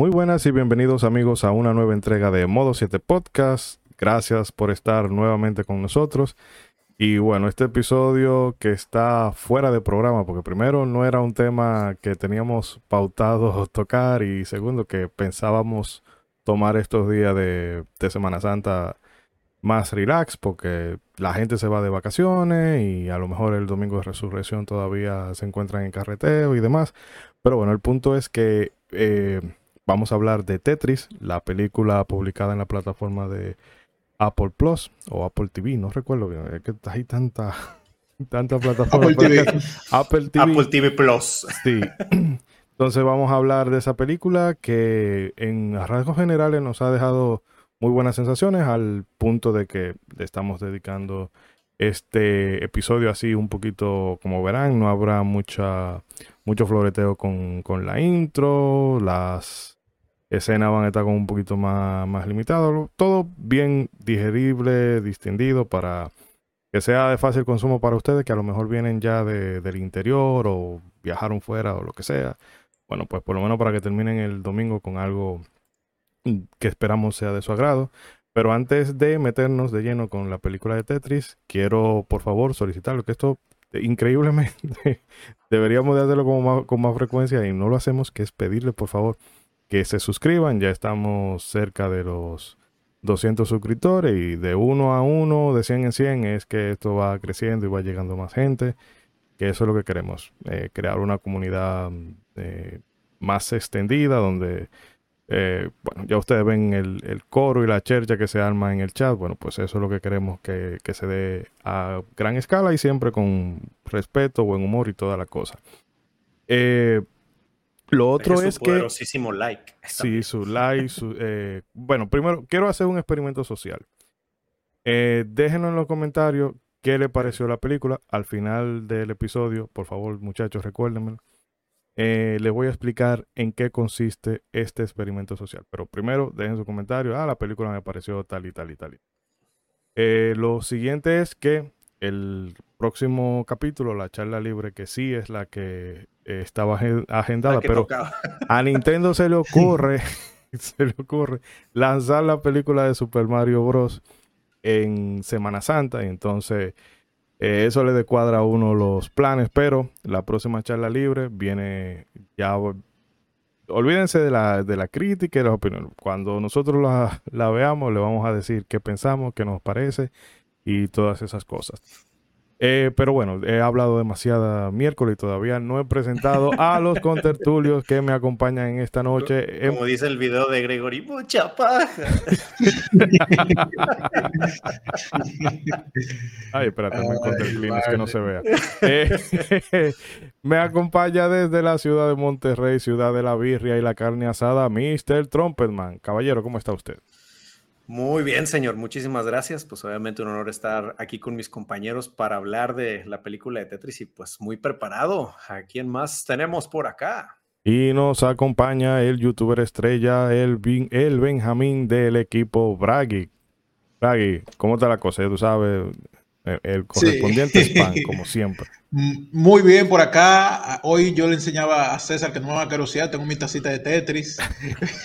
Muy buenas y bienvenidos amigos a una nueva entrega de Modo 7 Podcast. Gracias por estar nuevamente con nosotros. Y bueno, este episodio que está fuera de programa, porque primero no era un tema que teníamos pautado tocar y segundo que pensábamos tomar estos días de, Semana Santa más relax porque la gente se va de vacaciones y a lo mejor el domingo de resurrección todavía se encuentran en carreteo y demás. Pero bueno, el punto es que eh, vamos a hablar de Tetris, la película publicada en la plataforma de Apple Plus o Apple TV, no recuerdo bien, es que hay tanta, tanta plataforma. Apple TV. Apple TV. Apple TV Plus. Sí. Entonces vamos a hablar de esa película que en rasgos generales nos ha dejado muy buenas sensaciones al punto de que le estamos dedicando este episodio así un poquito como verán, no habrá mucha mucho floreteo con, con la intro, las escenas van a estar con un poquito más, más limitado. Todo bien digerible, distendido para que sea de fácil consumo para ustedes que a lo mejor vienen ya de, del interior o viajaron fuera o lo que sea. Bueno, pues por lo menos para que terminen el domingo con algo que esperamos sea de su agrado. Pero antes de meternos de lleno con la película de Tetris, quiero por favor solicitarlo que esto increíblemente deberíamos de hacerlo con con más frecuencia y no lo hacemos, que es pedirle por favor que se suscriban. Ya estamos cerca de los 200 suscriptores y de uno a uno, de 100 en 100, es que esto va creciendo y va llegando más gente. Que eso es lo que queremos, eh, crear una comunidad eh, más extendida donde, eh, bueno, ya ustedes ven el, coro y la chercha que se arma en el chat. Bueno, pues eso es lo que queremos que, que se dé a gran escala y siempre con respeto, buen humor y toda la cosa. Eh, lo otro es, que. like. Sí, su like. Eh, bueno, primero, quiero hacer un experimento social. Eh, déjenos en los comentarios qué le pareció la película. Al final del episodio, por favor, muchachos, recuérdenmelo. Eh, les voy a explicar en qué consiste este experimento social. Pero primero, dejen su comentario. Ah, la película me pareció tal y tal y tal. lo siguiente es que el próximo capítulo, la charla libre, que sí es la que eh, estaba agendada, pero a Nintendo se le ocurre, se le ocurre lanzar la película de Super Mario Bros. en Semana Santa, y entonces eh, eso le descuadra a uno los planes, pero la próxima charla libre viene ya olvídense de la, de la crítica y las opiniones. Cuando nosotros la, la, veamos, le vamos a decir qué pensamos, qué nos parece y todas esas cosas. Eh, pero bueno, he hablado demasiada miércoles y todavía no he presentado a los contertulios que me acompañan en esta noche. Como dice el video de Gregory, mucha paja. Ay, espérate, muy es que no se vea. Eh, me acompaña desde la ciudad de Monterrey, ciudad de la birria y la carne asada, Mr. Trumpetman. Caballero, ¿cómo está usted? Muy bien, señor. Muchísimas gracias. Pues obviamente un honor estar aquí con mis compañeros para hablar de la película de Tetris y pues muy preparado. ¿A quién más tenemos por acá? Y nos acompaña el youtuber estrella, el, Benjamín del equipo Bragi. Bragi, ¿cómo está la cosa? Tú sabes, el, correspondiente spam, como siempre. Muy bien por acá. Hoy yo le enseñaba a César que no me va a carosear. Tengo mi tacita de Tetris.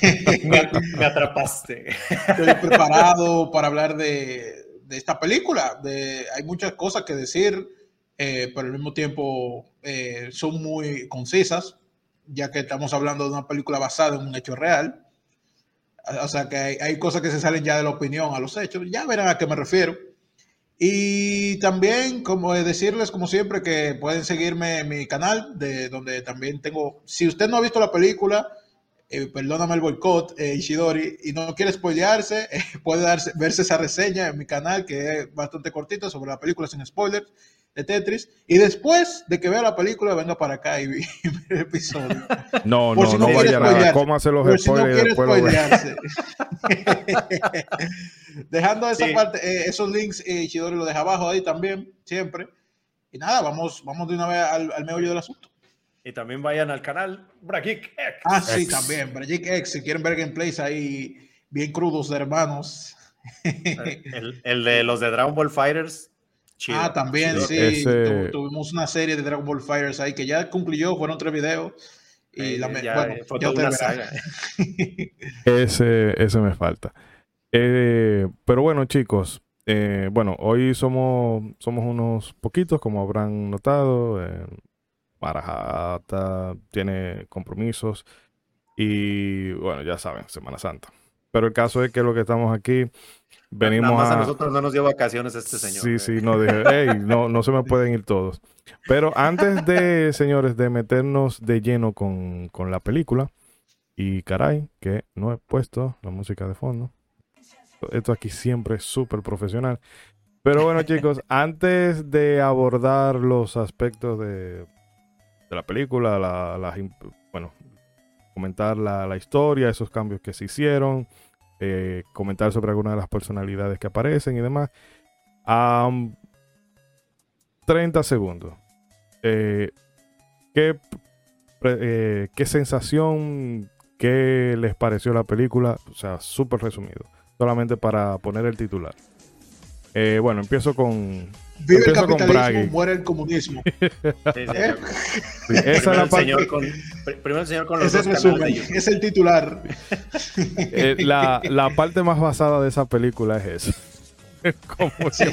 me, atrapaste. Estoy preparado para hablar de, esta película. De, hay muchas cosas que decir, eh, pero al mismo tiempo eh, son muy concisas, ya que estamos hablando de una película basada en un hecho real. O sea que hay, hay cosas que se salen ya de la opinión a los hechos. Ya verán a qué me refiero. Y también, como decirles, como siempre, que pueden seguirme en mi canal, de donde también tengo, si usted no ha visto la película, eh, perdóname el boicot, eh, Ishidori, y no quiere spoilearse, eh, puede darse, verse esa reseña en mi canal, que es bastante cortita, sobre la película sin spoilers de Tetris. Y después de que vea la película, venga para acá y, ve el episodio. No, no, no, no vaya nada. Cómase los spoilers. Si no spoilearse. Dejando esa parte, eh, esos links, eh, Ishidori lo deja abajo ahí también, siempre. Y nada, vamos, vamos de una vez al, al meollo del asunto. Y también vayan al canal Bragik X. Ah, sí, también. Bragik X. Si quieren ver gameplays ahí bien crudos de hermanos. el, el, de los de Dragon Ball Fighters. Ah, también, sí. tuvimos una serie de Dragon Ball Fighters ahí que ya concluyó, fueron tres videos. Y la, ya, bueno, eh, ya una saga. Ese, ese me falta. Eh, pero bueno, chicos, eh, bueno, hoy somos, somos unos poquitos, como habrán notado. Eh, Marajata tiene compromisos y bueno, ya saben, Semana Santa. Pero el caso es que lo que estamos aquí, venimos Nada más a a... nosotros no nos dio vacaciones este señor. Sí, eh. sí, no, dije, "Ey, no, no se me pueden ir todos. Pero antes de, señores, de meternos de lleno con, con la película, y caray, que no he puesto la música de fondo. Esto aquí siempre es súper profesional. Pero bueno, chicos, antes de abordar los aspectos de, de la película, la, imp- bueno, comentar la, la historia, esos cambios que se hicieron, eh, comentar sobre algunas de las personalidades que aparecen y demás. Am, 30 segundos. Eh, ¿qué, eh, ¿Qué sensación, qué les pareció la película? O sea, súper resumido. Solamente para poner el titular. Bueno, empiezo con... Vive el capitalismo, muere el comunismo. Sí, ¿Eh? sí. esa es la parte- señor con, pr- primero el señor con los Ese resumen, es el titular. eh, la, la parte más basada de esa película es esa. Como se.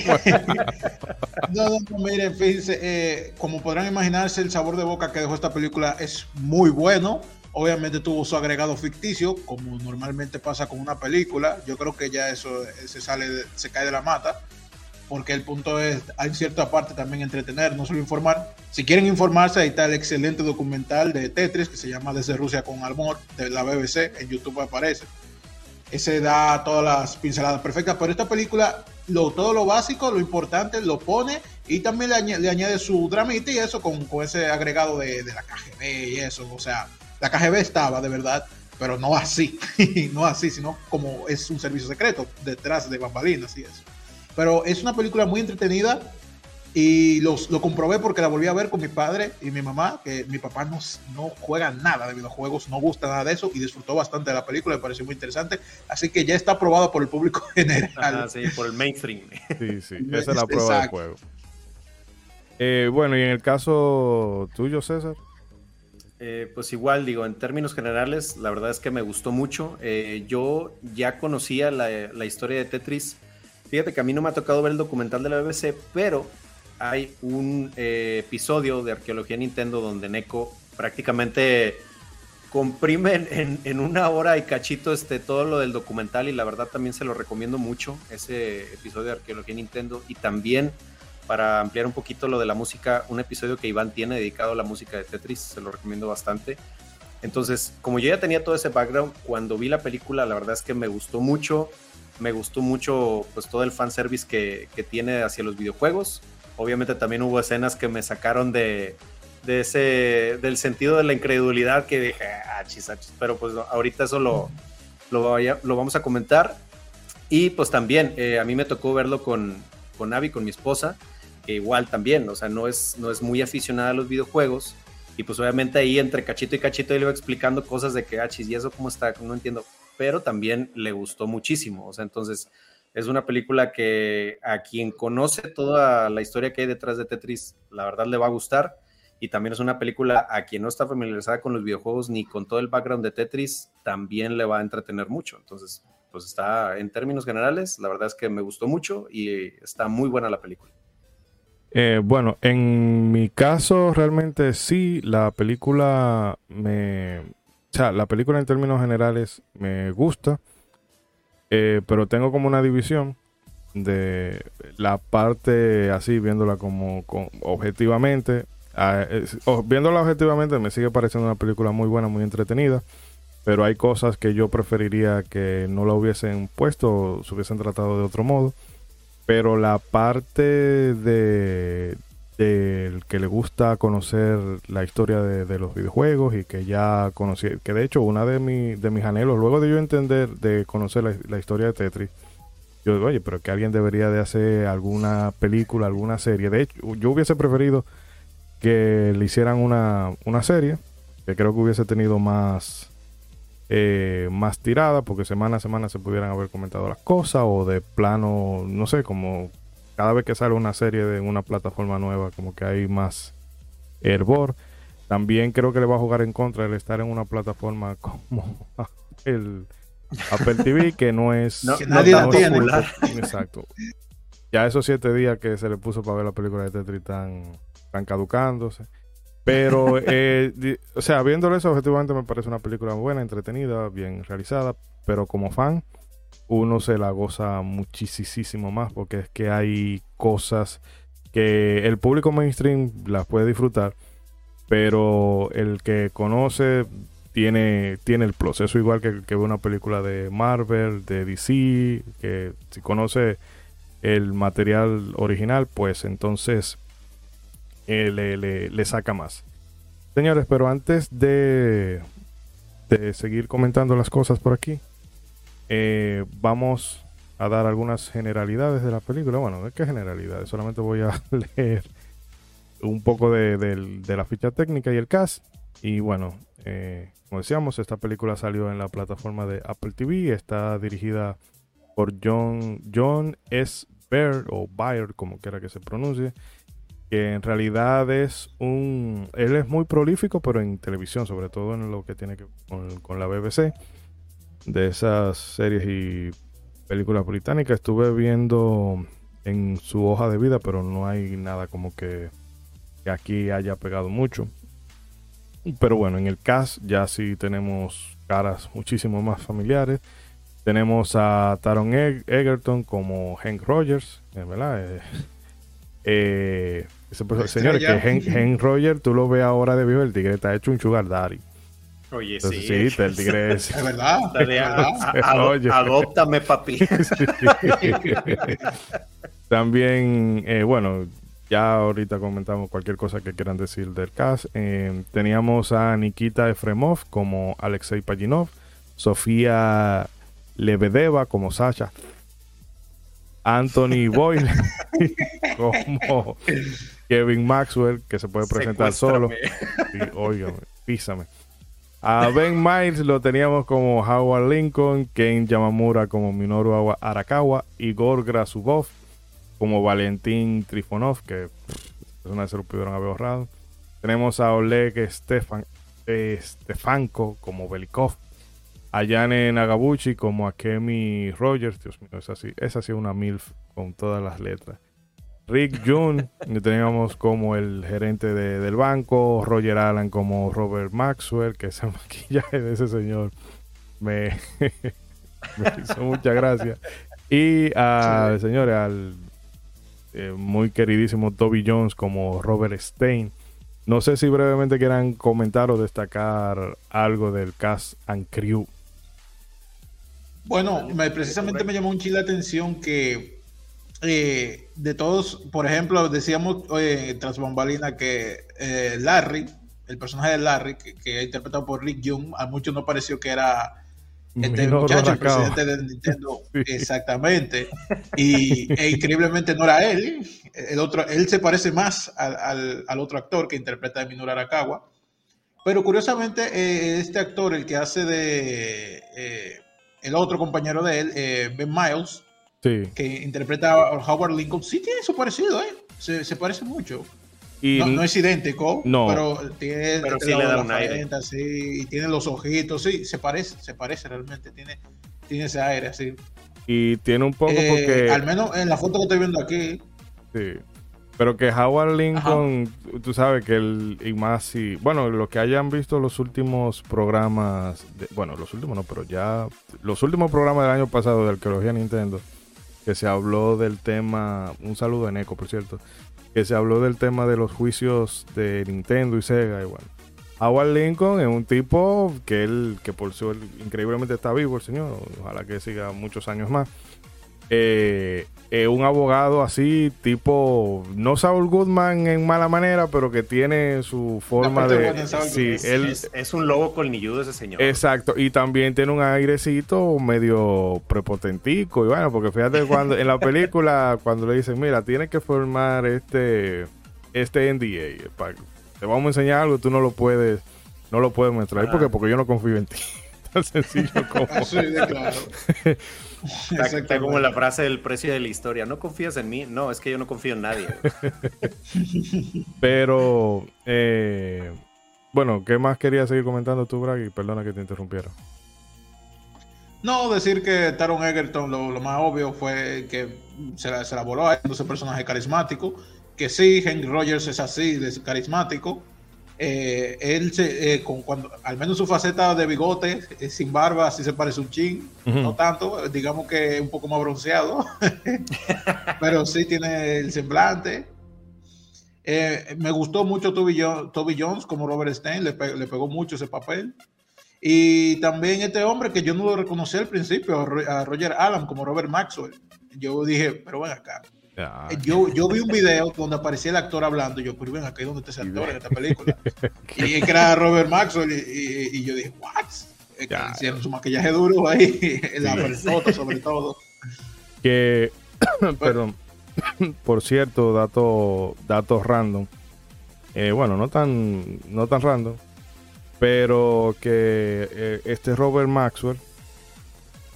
No, no, no, miren, fíjense, eh, como podrán imaginarse, el sabor de boca que dejó esta película es muy bueno. Obviamente tuvo su agregado ficticio, como normalmente pasa con una película. Yo creo que ya eso eh, se sale, se cae de la mata, porque el punto es, hay cierta parte también entretener, no solo informar. Si quieren informarse, ahí está el excelente documental de Tetris que se llama Desde Rusia con Amor de la BBC, en YouTube aparece. Ese da todas las pinceladas perfectas, pero esta película, lo, todo lo básico, lo importante, lo pone y también le, añade, le añade su dramita y eso con, con ese agregado de, de la KGB y eso. O sea, la KGB estaba de verdad, pero no así, no así, sino como es un servicio secreto detrás de bambalinas y eso. Pero es una película muy entretenida y los, lo comprobé porque la volví a ver con mi padre y mi mamá, que mi papá no, no juega nada de videojuegos, no gusta nada de eso y disfrutó bastante de la película, me pareció muy interesante. Así que ya está aprobada por el público general. Ajá, sí, por el mainstream. Sí, sí, esa es la prueba del juego. Eh, bueno, y en el caso tuyo, César. Eh, pues igual, digo, en términos generales, la verdad es que me gustó mucho. Eh, yo ya conocía la, la historia de Tetris. Fíjate que a mí no me ha tocado ver el documental de la BBC, pero hay un eh, episodio de Arqueología Nintendo donde Neko prácticamente comprime en, en- una hora y cachito este, todo lo del documental y la verdad también se lo recomiendo mucho, ese episodio de Arqueología Nintendo y también para ampliar un poquito lo de la música, un episodio que Iván tiene dedicado a la música de Tetris, se lo recomiendo bastante. Entonces, como yo ya tenía todo ese background, cuando vi la película, la verdad es que me gustó mucho, me gustó mucho pues todo el fanservice que, que tiene hacia los videojuegos. Obviamente también hubo escenas que me sacaron de, de ese, del sentido de la incredulidad que dije, ah, chis, ah, chis", pero pues ahorita eso lo, lo vamos a comentar. Y pues también, eh, a mí me tocó verlo con, con Abby, con mi esposa, que igual también, o sea, no es, no es muy aficionada a los videojuegos. Y pues obviamente ahí entre cachito y cachito él iba explicando cosas de que, ah, chis, ¿y eso cómo está? No entiendo. Pero también le gustó muchísimo. O sea, entonces es una película que a quien conoce toda la historia que hay detrás de Tetris, la verdad le va a gustar. Y también es una película a quien no está familiarizada con los videojuegos ni con todo el background de Tetris, también le va a entretener mucho. Entonces, pues está en términos generales, la verdad es que me gustó mucho y está muy buena la película. Eh, bueno, en mi caso realmente sí, la película me... O sea, la película en términos generales me gusta, eh, pero tengo como una división de la parte así, viéndola como, objetivamente. ah, es- viéndola objetivamente me sigue pareciendo una película muy buena, muy entretenida, pero hay cosas que yo preferiría que no la hubiesen puesto o se hubiesen tratado de otro modo pero la parte de del que le gusta conocer la historia de, los videojuegos y que ya conocí, que de hecho una de, mi- de mis anhelos, luego de yo entender, de conocer la, la historia de Tetris, yo digo, oye, pero que alguien debería de hacer alguna película, alguna serie. De hecho, yo hubiese preferido que le hicieran una, una serie, que creo que hubiese tenido más, eh, más tirada, porque semana a semana se pudieran haber comentado las cosas, o de plano, no sé, como cada vez que sale una serie de una plataforma nueva, como que hay más hervor. También creo que le va a jugar en contra el estar en una plataforma como el Apple TV, que no es... que nadie la tiene. Exacto. Ya esos siete días que se le puso para ver la película de Tetris están, están caducándose. Pero, eh, o sea, viéndolo eso, objetivamente me parece una película buena, entretenida, bien realizada, pero como fan, uno se la goza muchísimo más porque es que hay cosas que el público mainstream las puede disfrutar, pero el que conoce tiene, tiene el proceso igual que, que una película de Marvel, de DC, que si conoce el material original, pues entonces eh, le, saca más. Señores, pero antes de, de seguir comentando las cosas por aquí, eh, vamos a dar algunas generalidades de la película. Bueno, ¿de qué generalidades? Solamente voy a leer un poco de, la ficha técnica y el cast. Y bueno, eh, como decíamos, esta película salió en la plataforma de Apple TV. Está dirigida por John, John S. Baird o Baird, como quiera que se pronuncie que en realidad es un... Él es muy prolífico, pero en televisión, sobre todo en lo que tiene que ver con, la BBC, de esas series y películas británicas. Estuve viendo en su hoja de vida, pero no hay nada como que, que aquí haya pegado mucho. Pero bueno, en el cast ya sí tenemos caras muchísimo más familiares. Tenemos a Taron Egerton como Hank Rogers, ¿verdad? Eh, eh, señores, que Hen, Roger, tú lo ves ahora de vivo, el tigre está hecho un sugar daddy. Oye, sí. Sí, el tigre es. es verdad. Adóptame, papi. También, eh, bueno, ya ahorita comentamos cualquier cosa que quieran decir del cast. Eh, teníamos a Nikita Efremov como Alexei Pajinov, Sofía Lebedeva como Sasha Anthony Boyle como Kevin Maxwell, que se puede presentar solo. Y, písame. A Ben Miles lo teníamos como Howard Lincoln, Ken Yamamura como Minoru Arakawa, Igor Grasubov como Valentín Trifonov, que una vez se lo pudieron haber ahorrado. Tenemos a Oleg Stefan, eh, Stefanko como Belikov, a Yane Nagabuchi como a Kemi Rogers. Dios mío, esa sí, esa sí es una MILF con todas las letras. Rick June, que teníamos como el gerente del banco. Roger Allen como Robert Maxwell, que ese maquillaje de ese señor me, hizo mucha gracia. Y al señores, al eh, muy queridísimo Toby Jones como Robert Stein. No sé si brevemente quieran comentar o destacar algo del cast and crew bueno, me, precisamente me llamó un chile la atención que eh, de todos, por ejemplo, decíamos eh, tras bambalina que eh, Larry, el personaje de Larry, que, es interpretado por Rick Young, a muchos no pareció que era este muchacho, el presidente de Nintendo. Exactamente. Y e increíblemente no era él. El otro, él se parece más al, al, otro actor que interpreta a Minoru Arakawa. Pero curiosamente, este actor, el que hace de el otro compañero de él, eh, Ben Miles, que interpreta a Howard Lincoln, sí tiene su parecido, ¿eh? Se, parece mucho. Y no, es idéntico, pero tiene pero sí le da un aire. y tiene los ojitos, sí, se parece, se parece realmente, tiene, tiene ese aire así. Y tiene un poco eh, porque... Al menos en la foto que estoy viendo aquí. Sí. Pero que Howard Lincoln, tú sabes que el y más si, bueno, los que hayan visto los últimos programas, bueno, los últimos no, pero ya los últimos programas del año pasado de Arqueología Nintendo, que se habló del tema, un saludo en eco, por cierto, que se habló del tema de los juicios de Nintendo y Sega bueno. Howard Lincoln es un tipo que él, que por su increíblemente está vivo el señor, ojalá que siga muchos años más. Eh, eh, un abogado así, tipo, no Saul Goodman en mala manera, pero que tiene su forma de... sí, él, es, un lobo colmilludo ese señor. Exacto, y también tiene un airecito medio prepotentico, y bueno, porque fíjate cuando en la película, cuando le dicen, mira, tienes que formar este, este NDA, te vamos a enseñar algo, tú no lo puedes, no lo puedes mostrar, porque, porque yo no confío en ti. Tan sencillo como... De claro. Está, como la frase del precio de la historia. ¿No confías en mí? No, es que yo no confío en nadie. Pero, eh, bueno, ¿qué más querías seguir comentando tú, Bragg? Y perdona que te interrumpiera. No, decir que Taron Egerton lo, más obvio fue que se la, se la voló a ese personaje carismático. Que sí, Henry Rogers es así, de carismático. Eh, él, se, eh, con, cuando, al menos su faceta de bigote, eh, sin barba, sí se parece un chin. No tanto, digamos que un poco más bronceado. pero sí tiene el semblante. me gustó mucho Toby, Jones como Robert Stein, le, le pegó mucho ese papel. Y también este hombre que yo no lo reconocí al principio, a Roger Allen como Robert Maxwell. Yo dije, pero ven acá. Yo, yo vi un video donde aparecía el actor hablando. Y yo, pero ven acá, ¿dónde está ese actor en esta película? y que era Robert Maxwell. Y, yo dije, ¿what? Hicieron su maquillaje duro ahí, en la foto sobre todo. Que, perdón, por cierto, datos datos random. Eh, bueno, no tan, no tan random, pero que eh, este Robert Maxwell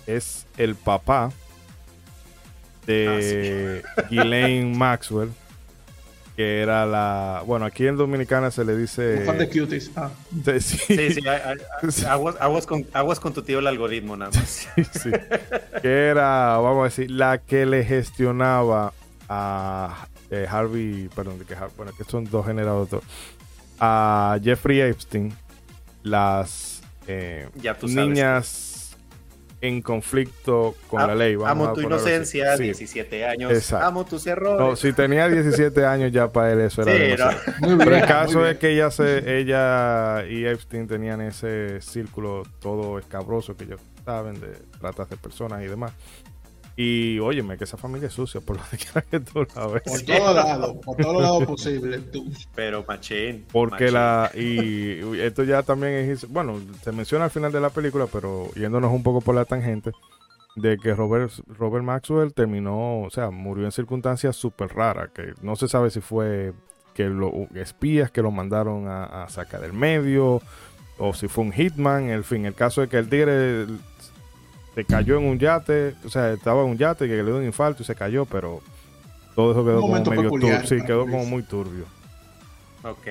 es el papá de ah, Ghislaine Maxwell, que era la. Bueno, aquí en Dominicana se le dice. fan de cuties. Ah. Sí, sí, sí aguas, con, aguas con tu tío el algoritmo, nada más. Sí, sí. que era, vamos a decir, la que le gestionaba a eh, Harvey. Perdón, que, bueno, que son dos generadores. A Jeffrey Epstein las eh, niñas en conflicto con la ley. amo tu inocencia, 17 años. Amo tus errores. No, si tenía 17 años ya para él eso era sí, Pero el caso es que ella, se, ella y Epstein tenían ese círculo todo escabroso que ellos saben de tratas de personas y demás. Y óyeme, que esa familia es sucia, por lo que tú la ves. Por todos lados, por todos lados posible. Pero machín. Porque la. Y, esto ya también es. Bueno, se menciona al final de la película, pero yéndonos un poco por la tangente, de que Robert, Robert Maxwell terminó, o sea, murió en circunstancias súper raras, que no se sabe si fue que los espías que lo mandaron a, a sacar del medio, o si fue un hitman, en fin, el caso es que el tigre se cayó en un yate, o sea, estaba en un yate que le dio un infarto y se cayó, pero todo eso quedó como medio turbio. Sí, quedó como muy turbio. Ok.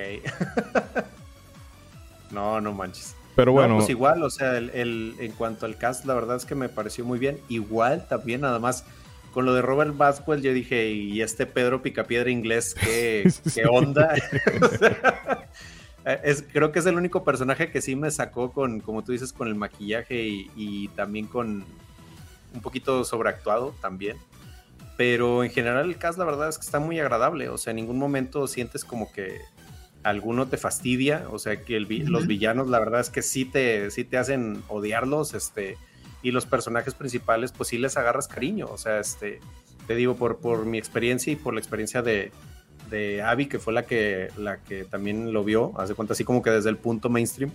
no, no manches. Pero bueno. pues igual, o sea, el, en cuanto al cast, la verdad es que me pareció muy bien. Igual también, nada más, con lo de Robert Vasquez, yo dije, y este Pedro Picapiedra inglés, ¿qué, qué onda? Eh, creo que es el único personaje que sí me sacó con, como tú dices, con el maquillaje y, también con un poquito sobreactuado también. Pero en general el cast la verdad es que está muy agradable. O sea, en ningún momento sientes como que alguno te fastidia. O sea, que los villanos la verdad es que sí te, sí te hacen odiarlos. Este, y los personajes principales pues sí les agarras cariño. O sea, este, te digo por, por mi experiencia y por la experiencia de, de Abby, que fue la que, la que también lo vio, hace cuenta así como que desde el punto mainstream.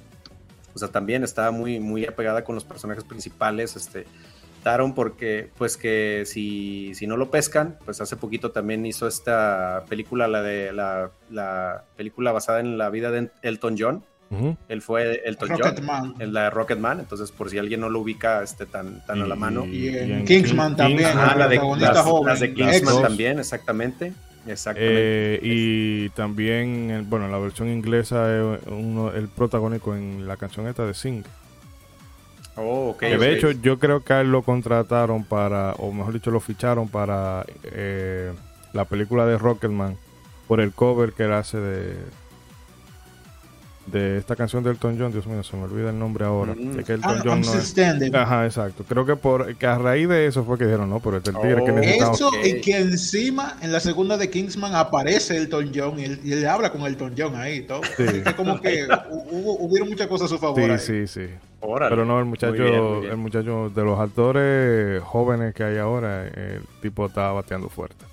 O sea, también estaba muy, muy apegada con los personajes principales, este, Taron, porque pues que si, si no lo pescan, pues hace poquito también hizo esta película, la de la, la película basada en la vida de Elton John. Él fue Elton John en la de Rocketman, entonces por si alguien no lo ubica este, tan, tan a la mano. Y en, Kingsman también. Ah, la de, las, de Kingsman también, exactamente. Exactamente. Eh, y también, bueno, la versión inglesa es uno, el protagónico en la canción esta de Sing. Oh, de hecho, yo creo que a él lo contrataron para, o mejor dicho, lo ficharon para eh, la película de Rocketman por el cover que él hace de, de esta canción de Elton John, Dios mío, se me olvida el nombre ahora. Mm. que Elton ah, John no es... Ajá, exacto. Creo que por que a raíz de eso fue que dijeron, no, pero este es el tigre que oh. necesitamos. Eso y que encima en la segunda de Kingsman aparece Elton John y él, y él habla con Elton John ahí y todo. Sí. Es como que hubo, hubieron muchas cosas a su favor. Sí, sí, sí. Pero no, el muchacho, el muchacho de los actores jóvenes que hay ahora, el tipo está bateando fuerte.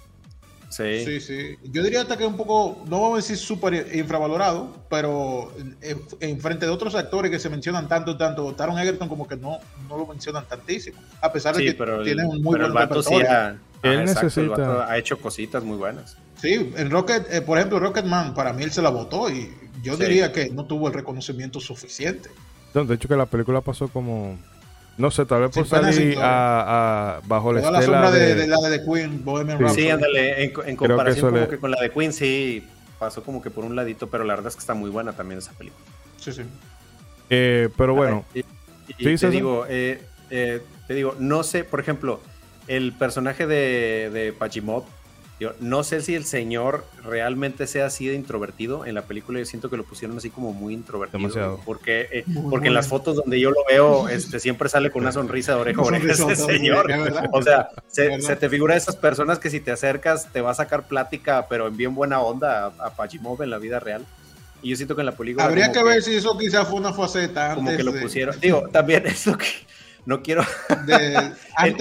Sí. sí, Yo diría hasta que es un poco, no vamos a decir súper infravalorado, pero en, frente de otros actores que se mencionan tanto, tanto, Taron Egerton como que no, no lo mencionan tantísimo, a pesar de que tiene un muy buen repertorio. él necesita... ha hecho cositas muy buenas. Sí, en Rocket, eh, por ejemplo, Rocketman, para mí él se la votó y yo diría que no tuvo el reconocimiento suficiente. de hecho que la película pasó como no sé, tal vez por salir a, a, bajo la estela la sombra de, de, la de The Queen, Bohemian Rhapsody. Sí, ándale, en, en comparación como que con la de Queen sí pasó como que por un ladito, pero la verdad es que está muy buena también esa película. Sí, sí. Eh, pero bueno. Y, te, digo, eh, eh, te digo, no sé, por ejemplo, el personaje de, de Pachimov, yo no sé si el señor realmente sea así de introvertido. En la película yo siento que lo pusieron así como muy introvertido. Demasiado. Porque, eh, porque en las fotos donde yo lo veo, este, siempre sale con una sonrisa de oreja a oreja ese señor. O sea, se, te figura esas personas que si te acercas te va a sacar plática, pero en bien buena onda a, a Pachimov en la vida real. Y yo siento que en la película. Habría que, ver si eso quizás fue una faceta. Como que lo pusieron. Digo, también eso que no quiero. en,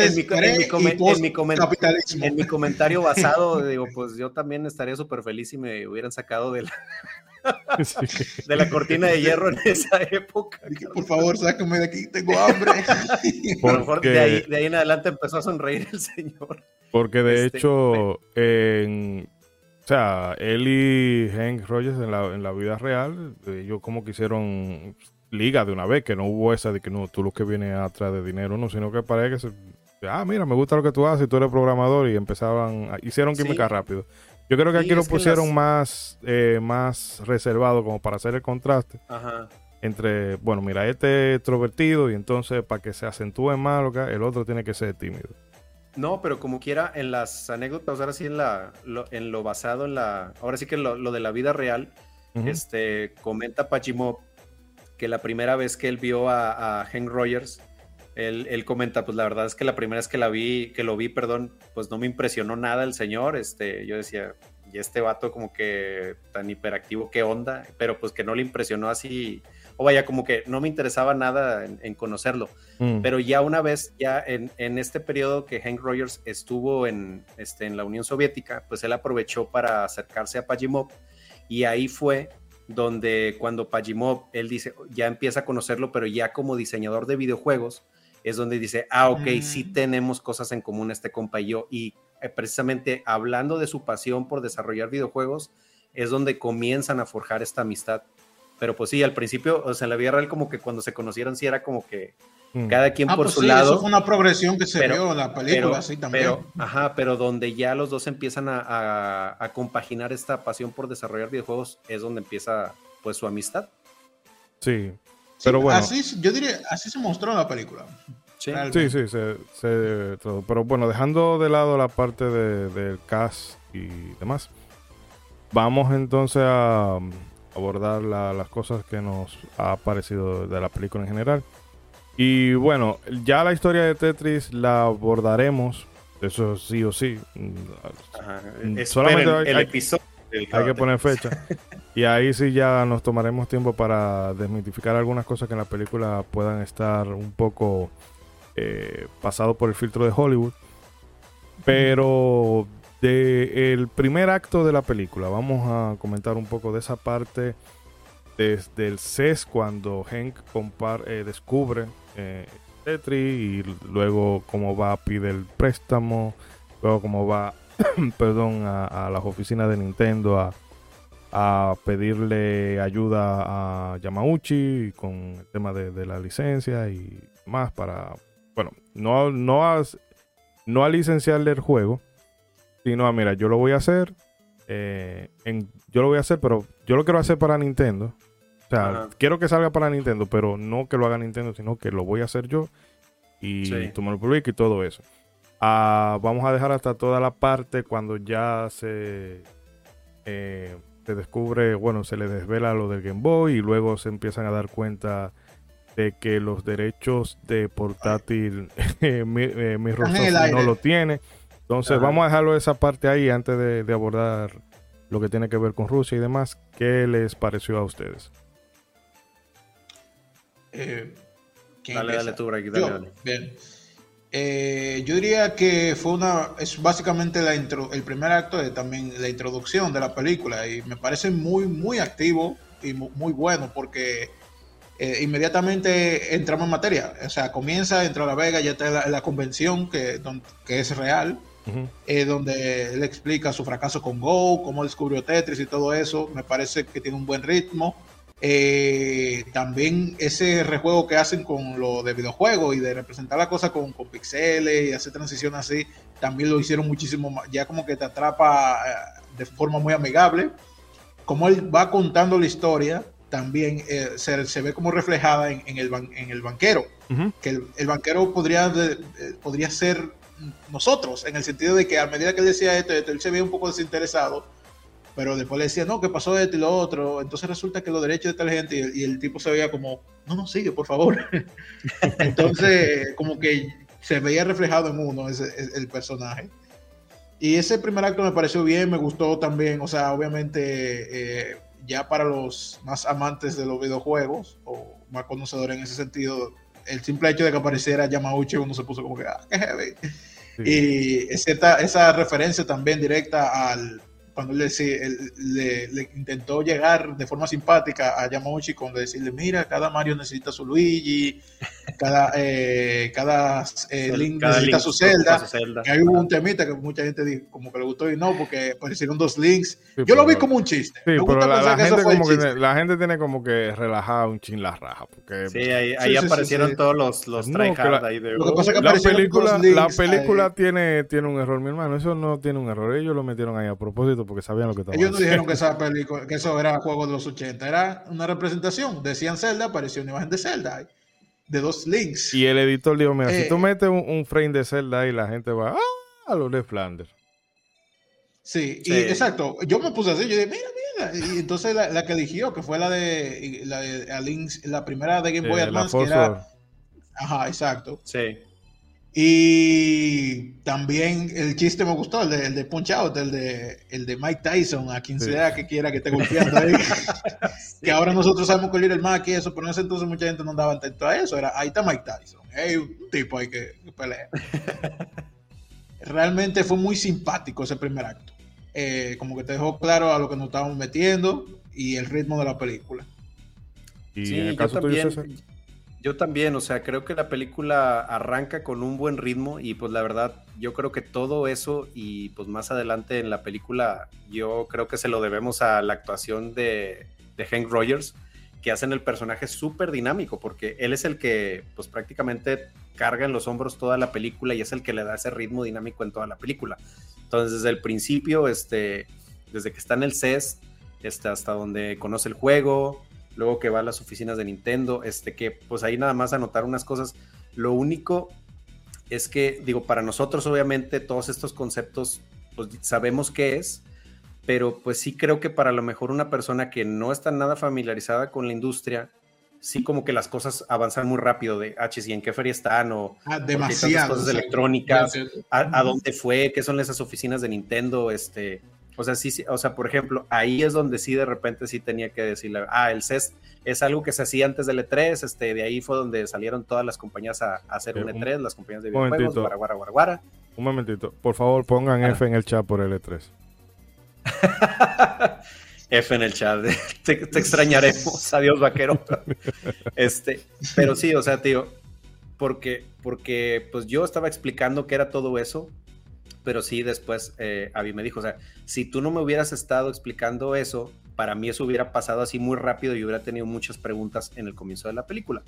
mi, comentario basado, digo, pues yo también estaría súper feliz si me hubieran sacado de la, de la cortina de hierro en esa época. por favor, sácame de aquí, tengo hambre. Por lo mejor de ahí, de ahí, en adelante empezó a sonreír el señor. Porque de este, hecho, en, o sea, él y Hank Rogers en la, en la vida real, ellos como que hicieron liga de una vez, que no hubo esa de que no, tú lo que vienes atrás de dinero, no, sino que parece que se, ah, mira, me gusta lo que tú haces, tú eres programador y empezaron, hicieron química rápido. Yo creo que aquí lo pusieron más, eh, más reservado como para hacer el contraste. Entre, bueno, mira, este es extrovertido y entonces para que se acentúe más, el otro tiene que ser tímido. No, pero como quiera, en las anécdotas, ahora sí en, la, lo, en lo basado en la, ahora sí que lo, lo de la vida real, este, comenta Pachimov que la primera vez que él vio a, a Hank Rogers, él, comenta, pues la verdad es que la primera vez que la vi, que lo vi, perdón, pues no me impresionó nada el señor. Este, yo decía, y este vato como que tan hiperactivo, qué onda, pero pues que no le impresionó así, o vaya, como que no me interesaba nada en, conocerlo. Mm. Pero ya una vez, ya en, en, este periodo que Hank Rogers estuvo en, este, en la Unión Soviética, pues él aprovechó para acercarse a Pajimov y ahí fue donde cuando Pajimov, él dice, ya empieza a conocerlo, pero ya como diseñador de videojuegos, es donde dice, ah, ok, sí mm. tenemos cosas en común este compa y yo. Y eh, precisamente hablando de su pasión por desarrollar videojuegos, es donde comienzan a forjar esta amistad. Pero pues sí, al principio, o sea, en la vida real como que cuando se conocieron sí era como que Mm. Cada quien ah, por pues su lado. Eso fue una progresión que se vio en la película, sí, también. Pero, ajá, pero donde ya los dos empiezan a, compaginar esta pasión por desarrollar videojuegos, es donde empieza pues su amistad. Sí, pero bueno. Así, yo diría, así se mostró en la película. Sí, sí, sí se, pero bueno, dejando de lado la parte del de, cast y demás, vamos entonces a abordar las cosas que nos ha parecido de la película en general. Y bueno, ya la historia de Tetris la abordaremos, eso sí o sí. Mm, solamente hay, el episodio. Hay que poner fecha. y ahí sí ya nos tomaremos tiempo para desmitificar algunas cosas que en la película puedan estar un poco eh, pasado por el filtro de Hollywood. Pero de el primer acto de la película, vamos a comentar un poco de esa parte desde el CES cuando Hank eh, descubre eh, Tetris y luego cómo va a pedir el préstamo, luego cómo va, perdón, a, las oficinas de Nintendo a, pedirle ayuda a Yamauchi con el tema de, la licencia y más para, bueno, no, no, no a licenciarle el juego, sino a, mira, yo lo voy a hacer, eh, en, yo lo voy a hacer, pero yo lo quiero hacer para Nintendo o sea, quiero que salga para Nintendo, pero no que lo haga Nintendo, sino que lo voy a hacer yo y tú me lo publiques y todo eso. Ah, vamos a dejar hasta toda la parte cuando ya se, eh, se descubre, bueno, se le desvela lo del Game Boy y luego se empiezan a dar cuenta de que los derechos de portátil eh, mi, eh, no lo tiene. Entonces vamos a dejarlo esa parte ahí antes de, de abordar lo que tiene que ver con Rusia y demás. ¿Qué les pareció a ustedes? Eh, dale, dale tú, dale, yo, Bien. Eh, yo diría que fue una, es básicamente la intro, el primer acto de también la introducción de la película y me parece muy, muy activo y muy, bueno porque eh, inmediatamente entramos en materia. O sea, comienza, entra a La Vega, ya está la, convención que, que es real, donde él explica su fracaso con Go, cómo descubrió Tetris y todo eso. Me parece que tiene un buen ritmo. Eh, también ese rejuego que hacen con lo de videojuegos y de representar la cosa con, con pixeles y hacer transición así, también lo hicieron muchísimo más, ya como que te atrapa eh, de forma muy amigable. Como él va contando la historia, también eh, se, ve como reflejada en, el, en el banquero, que el, banquero podría, podría ser nosotros, en el sentido de que a medida que decía esto, él se veía un poco desinteresado, pero después le decía, no, que pasó esto y lo otro, entonces resulta que los derechos de tal gente, y, el tipo se veía como, no, no, sigue, por favor. entonces, como que se veía reflejado en uno ese, el personaje. Y ese primer acto me pareció bien, me gustó también, o sea, obviamente eh, ya para los más amantes de los videojuegos o más conocedores en ese sentido, el simple hecho de que apareciera Yamauchi uno se puso como que, ah, qué heavy. Y esa, esa referencia también directa al, cuando él, le, le, intentó llegar de forma simpática a Yamauchi con decirle, mira, cada Mario necesita su Luigi, cada, eh, cada, eh, Link necesita su Zelda. Que hay un temita que mucha gente dijo, como que le gustó y no, porque aparecieron dos links. Yo lo vi como un chiste. Sí, pero la, gente como que, la gente tiene como que relajado un chin la raja. Porque, sí, ahí, ahí aparecieron todos los, los no, la, ahí de... Lo que pasa es que la película, la película tiene, tiene un error, mi hermano. Eso no tiene un error. Ellos lo metieron ahí a propósito porque sabían lo que estaba Ellos no dijeron que, esa película, que eso era juego de los 80, era una representación. Decían Zelda, apareció una imagen de Zelda, de dos links. Y el editor dijo, mira, si tú eh, metes un, frame de Zelda ahí, la gente va ah, a lo de Flanders. Sí, y exacto. Yo me puse así, yo dije, mira, mira. Y entonces la, que eligió, que fue la de la, de, la primera de Game Boy Advance, que era... Ajá, exacto. Sí. Y también el chiste me gustó, el de, el de Punch Out, el de, el de Mike Tyson, a quien sea que quiera que esté golpeando ahí. Que ahora nosotros sabemos que el Mac y eso, pero en ese entonces mucha gente no andaba atento a eso. Era, ahí está Mike Tyson. Hay un tipo ahí que pelea. Realmente fue muy simpático ese primer acto. Eh, como que te dejó claro a lo que nos estábamos metiendo y el ritmo de la película. Y en el caso tuyo, yo también, o sea, creo que la película arranca con un buen ritmo y pues la verdad, yo creo que todo eso y pues más adelante en la película, yo creo que se lo debemos a la actuación de, Hank Rogers, que hacen el personaje súper dinámico, porque él es el que pues prácticamente carga en los hombros toda la película y es el que le da ese ritmo dinámico en toda la película. Entonces, desde el principio, este, desde que está en el CES, este, hasta donde conoce el juego, luego que va a las oficinas de Nintendo, este que pues ahí nada más anotar unas cosas. Lo único es que, digo, para nosotros obviamente todos estos conceptos pues sabemos qué es, pero pues sí creo que para lo mejor una persona que no está nada familiarizada con la industria, sí como que las cosas avanzan muy rápido de, ah, ¿y en qué feria están? O ah, demasiadas cosas electrónicas, a, a, dónde fue, qué son esas oficinas de Nintendo, este, o sea, sí, sí, o sea, por ejemplo, ahí es donde sí de repente sí tenía que decirle, ah, el CES es algo que se hacía antes del E3, este, de ahí fue donde salieron todas las compañías a, hacer un E3, las compañías de videojuegos, guara, guara, guara, guara. Un momentito, por favor pongan F en el chat por el E3. F en el chat, te, extrañaremos, adiós vaquero. este, pero sí, o sea, tío, porque, porque pues yo estaba explicando qué era todo eso, pero sí después eh, me dijo, o sea, si tú no me hubieras estado explicando eso, para mí eso hubiera pasado así muy rápido y hubiera tenido muchas preguntas en el comienzo de la película.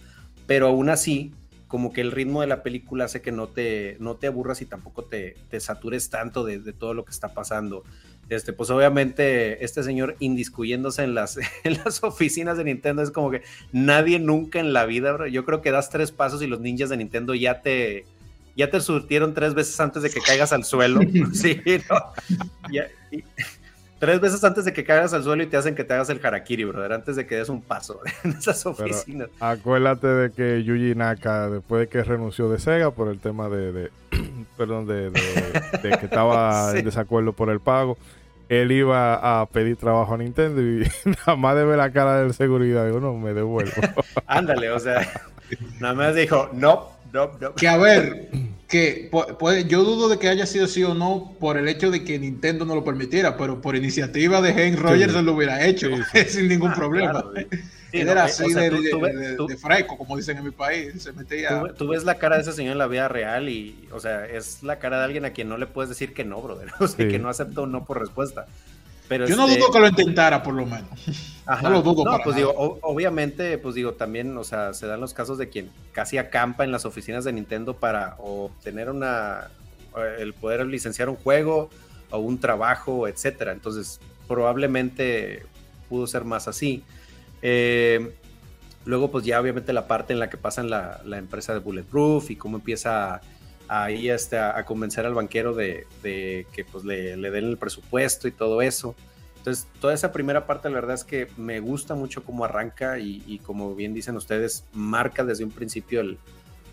Pero aún así, como que el ritmo de la película hace que no te, no te aburras y tampoco te, te satures tanto de, todo lo que está pasando. Este, pues obviamente este señor indiscuyéndose en las, en las oficinas de Nintendo es como que nadie nunca en la vida, yo creo que das tres pasos y los ninjas de Nintendo ya te, ya te surtieron tres veces antes de que caigas al suelo. sí, ¿no? tres veces antes de que caigas al suelo y te hacen que te hagas el harakiri, brother, antes de que des un paso en esas oficinas. acuérdate de que Yuji Naka, después de que renunció de Sega por el tema de, perdón, de, que estaba en desacuerdo por el pago, él iba a pedir trabajo a Nintendo y nada más de ver la cara de seguridad, digo, no, me devuelvo. Ándale, o sea, nada más dijo, no, que a ver, que puede, yo dudo de que haya sido sí o no por el hecho de que Nintendo no lo permitiera, pero por iniciativa de Hank Rogers lo hubiera hecho sin ningún ah, problema. era así de, fresco, como dicen en mi país. Se metía... Tú, ves la cara de ese señor en la vida real y, o sea, es la cara de alguien a quien no le puedes decir que no, brother. O sea, que no acepta un no por respuesta. Yo no este dudo que lo intentara, por lo menos. No lo dudo. No, pues digo, obviamente, pues digo, también, o sea, se dan los casos de quien casi acampa en las oficinas de Nintendo para obtener una, el poder licenciar un juego o un trabajo, etcétera. Entonces, probablemente pudo ser más así. Eh, luego, pues ya obviamente la parte en la que pasa en la, empresa de Bulletproof y cómo empieza ahí este, a, convencer al banquero de, que pues le, den el presupuesto y todo eso. Entonces, toda esa primera parte, la verdad es que me gusta mucho cómo arranca y, como bien dicen ustedes, marca desde un principio el,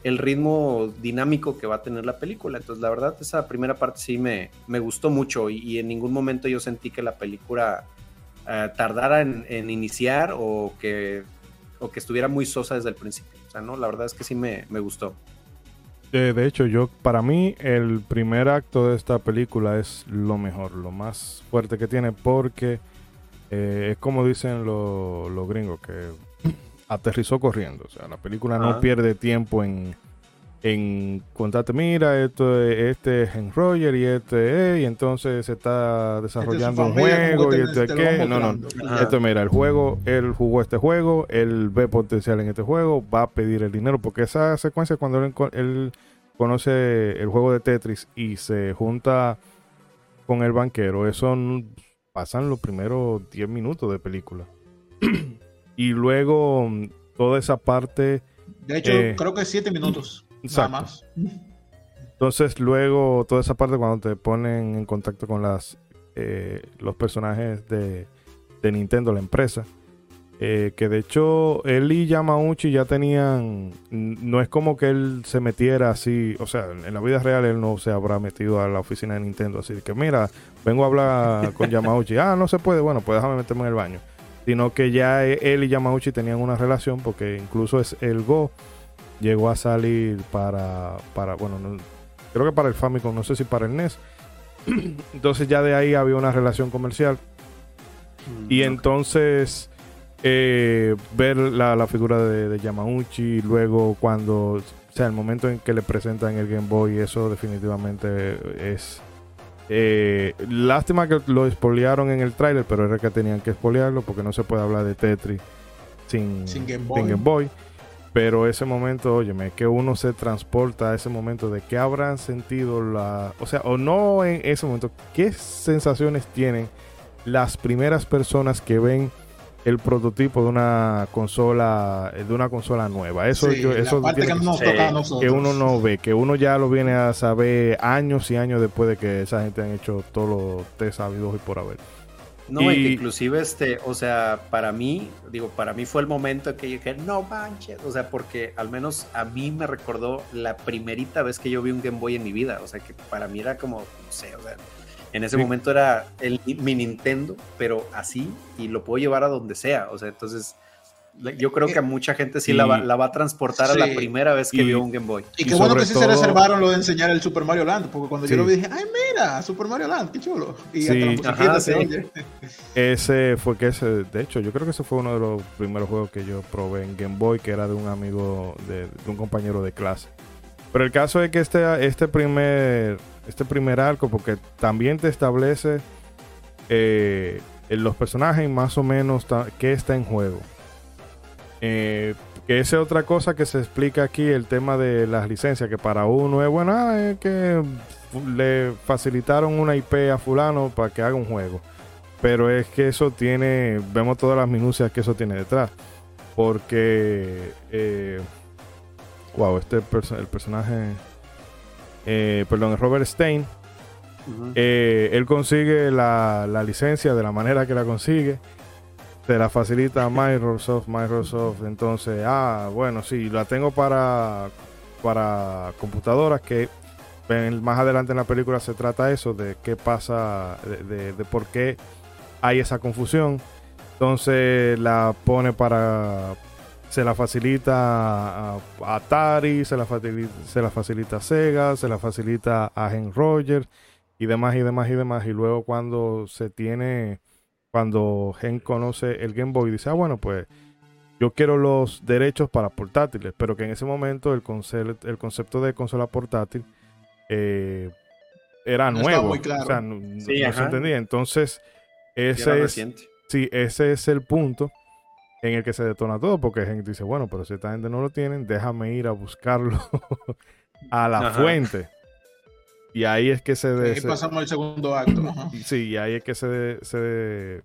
el, ritmo dinámico que va a tener la película. Entonces, la verdad, esa primera parte sí me, me gustó mucho y, en ningún momento yo sentí que la película eh, tardara en, en, iniciar o que, o que estuviera muy sosa desde el principio. O sea, no, la verdad es que sí me, me gustó. De, hecho, yo para mí el primer acto de esta película es lo mejor, lo más fuerte que tiene, porque eh, es como dicen los gringos, que aterrizó corriendo. O sea, la película no pierde tiempo en, en contarte, mira, esto este es en Roger y este es, y entonces se está desarrollando un juego y este es qué. No, no, esto mira, el juego, él jugó este juego, él ve potencial en este juego, va a pedir el dinero, porque esa secuencia cuando él, conoce el juego de Tetris y se junta con el banquero, eso pasan los primeros 10 minutos de película. y luego toda esa parte... De hecho, eh, creo que 7 minutos. Entonces luego toda esa parte cuando te ponen en contacto con las eh, los personajes de, Nintendo, la empresa, eh, que de hecho él y Yamauchi ya tenían, no es como que él se metiera así, o sea, en la vida real él no se habrá metido a la oficina de Nintendo así que mira, vengo a hablar con Yamauchi, ah, no se puede, bueno, pues déjame meterme en el baño, sino que ya él y Yamauchi tenían una relación porque incluso es el Go llegó a salir para, para bueno, creo que para el Famicom, no sé si para el NES. entonces ya de ahí había una relación comercial. Mm, y entonces eh, ver la, figura de, de, Yamauchi, luego cuando, o sea, el momento en que le presentan el Game Boy, eso definitivamente es... Eh, lástima que lo espolearon en el tráiler, pero era que tenían que espolearlo porque no se puede hablar de Tetris sin, sin Game Boy. Pero ese momento, óyeme, que uno se transporta a ese momento de qué habrán sentido la... O sea, o no en ese momento, ¿qué sensaciones tienen las primeras personas que ven el prototipo de una consola de una consola nueva. Eso, eso que, uno no ve, que uno ya lo viene a saber años y años después de que esa gente han hecho todos los test sabidos y por haber. No, inclusive, este, o sea, para mí, digo, para mí fue el momento en que dije, no manches, o sea, porque al menos a mí me recordó la primerita vez que yo vi un Game Boy en mi vida, o sea, que para mí era como, no sé, o sea, en ese momento era el, mi Nintendo, pero así, y lo puedo llevar a donde sea, o sea, entonces yo creo que a mucha gente sí la, va, la, va, a transportar a la primera vez que vio un Game Boy. Y qué bueno que sí se reservaron lo de enseñar el Super Mario Land, porque cuando yo lo vi dije, ay, mira, Super Mario Land, qué chulo. Y sí. Ese fue que ese, de hecho, yo creo que ese fue uno de los primeros juegos que yo probé en Game Boy, que era de un amigo, de, un compañero de clase. Pero el caso es que este, este primer este primer arco, porque también te establece eh, los personajes más o menos qué está en juego. Eh, que esa es otra cosa que se explica aquí, el tema de las licencias, que para uno es bueno, ah, es que le facilitaron una IP a fulano para que haga un juego. Pero es que eso tiene, vemos todas las minucias que eso tiene detrás. Porque, eh, wow, este el personaje, eh, perdón, Robert Stein, eh, él consigue la, la licencia de la manera que la consigue te la facilita Microsoft, Microsoft, entonces, ah, bueno, sí, la tengo para, para computadoras que más adelante en la película se trata eso, de qué pasa, de, por qué hay esa confusión. Entonces la pone para, se la facilita a Atari, se la facilita, se la facilita a Sega, se la facilita a Hen Rogers y demás y demás y demás. Y luego cuando se tiene cuando Gen conoce el Game Boy, dice, ah, bueno, pues yo quiero los derechos para portátiles, pero que en ese momento el, concepto, el concepto de consola portátil eh, era nuevo. O sea, no, se entendía. Entonces, ese es, sí, ese es el punto en el que se detona todo, porque gente dice, bueno, pero si esta gente no lo tienen, déjame ir a buscarlo a la fuente. Y ahí es que se... pasamos al segundo acto. Sí, y ahí es que se, se,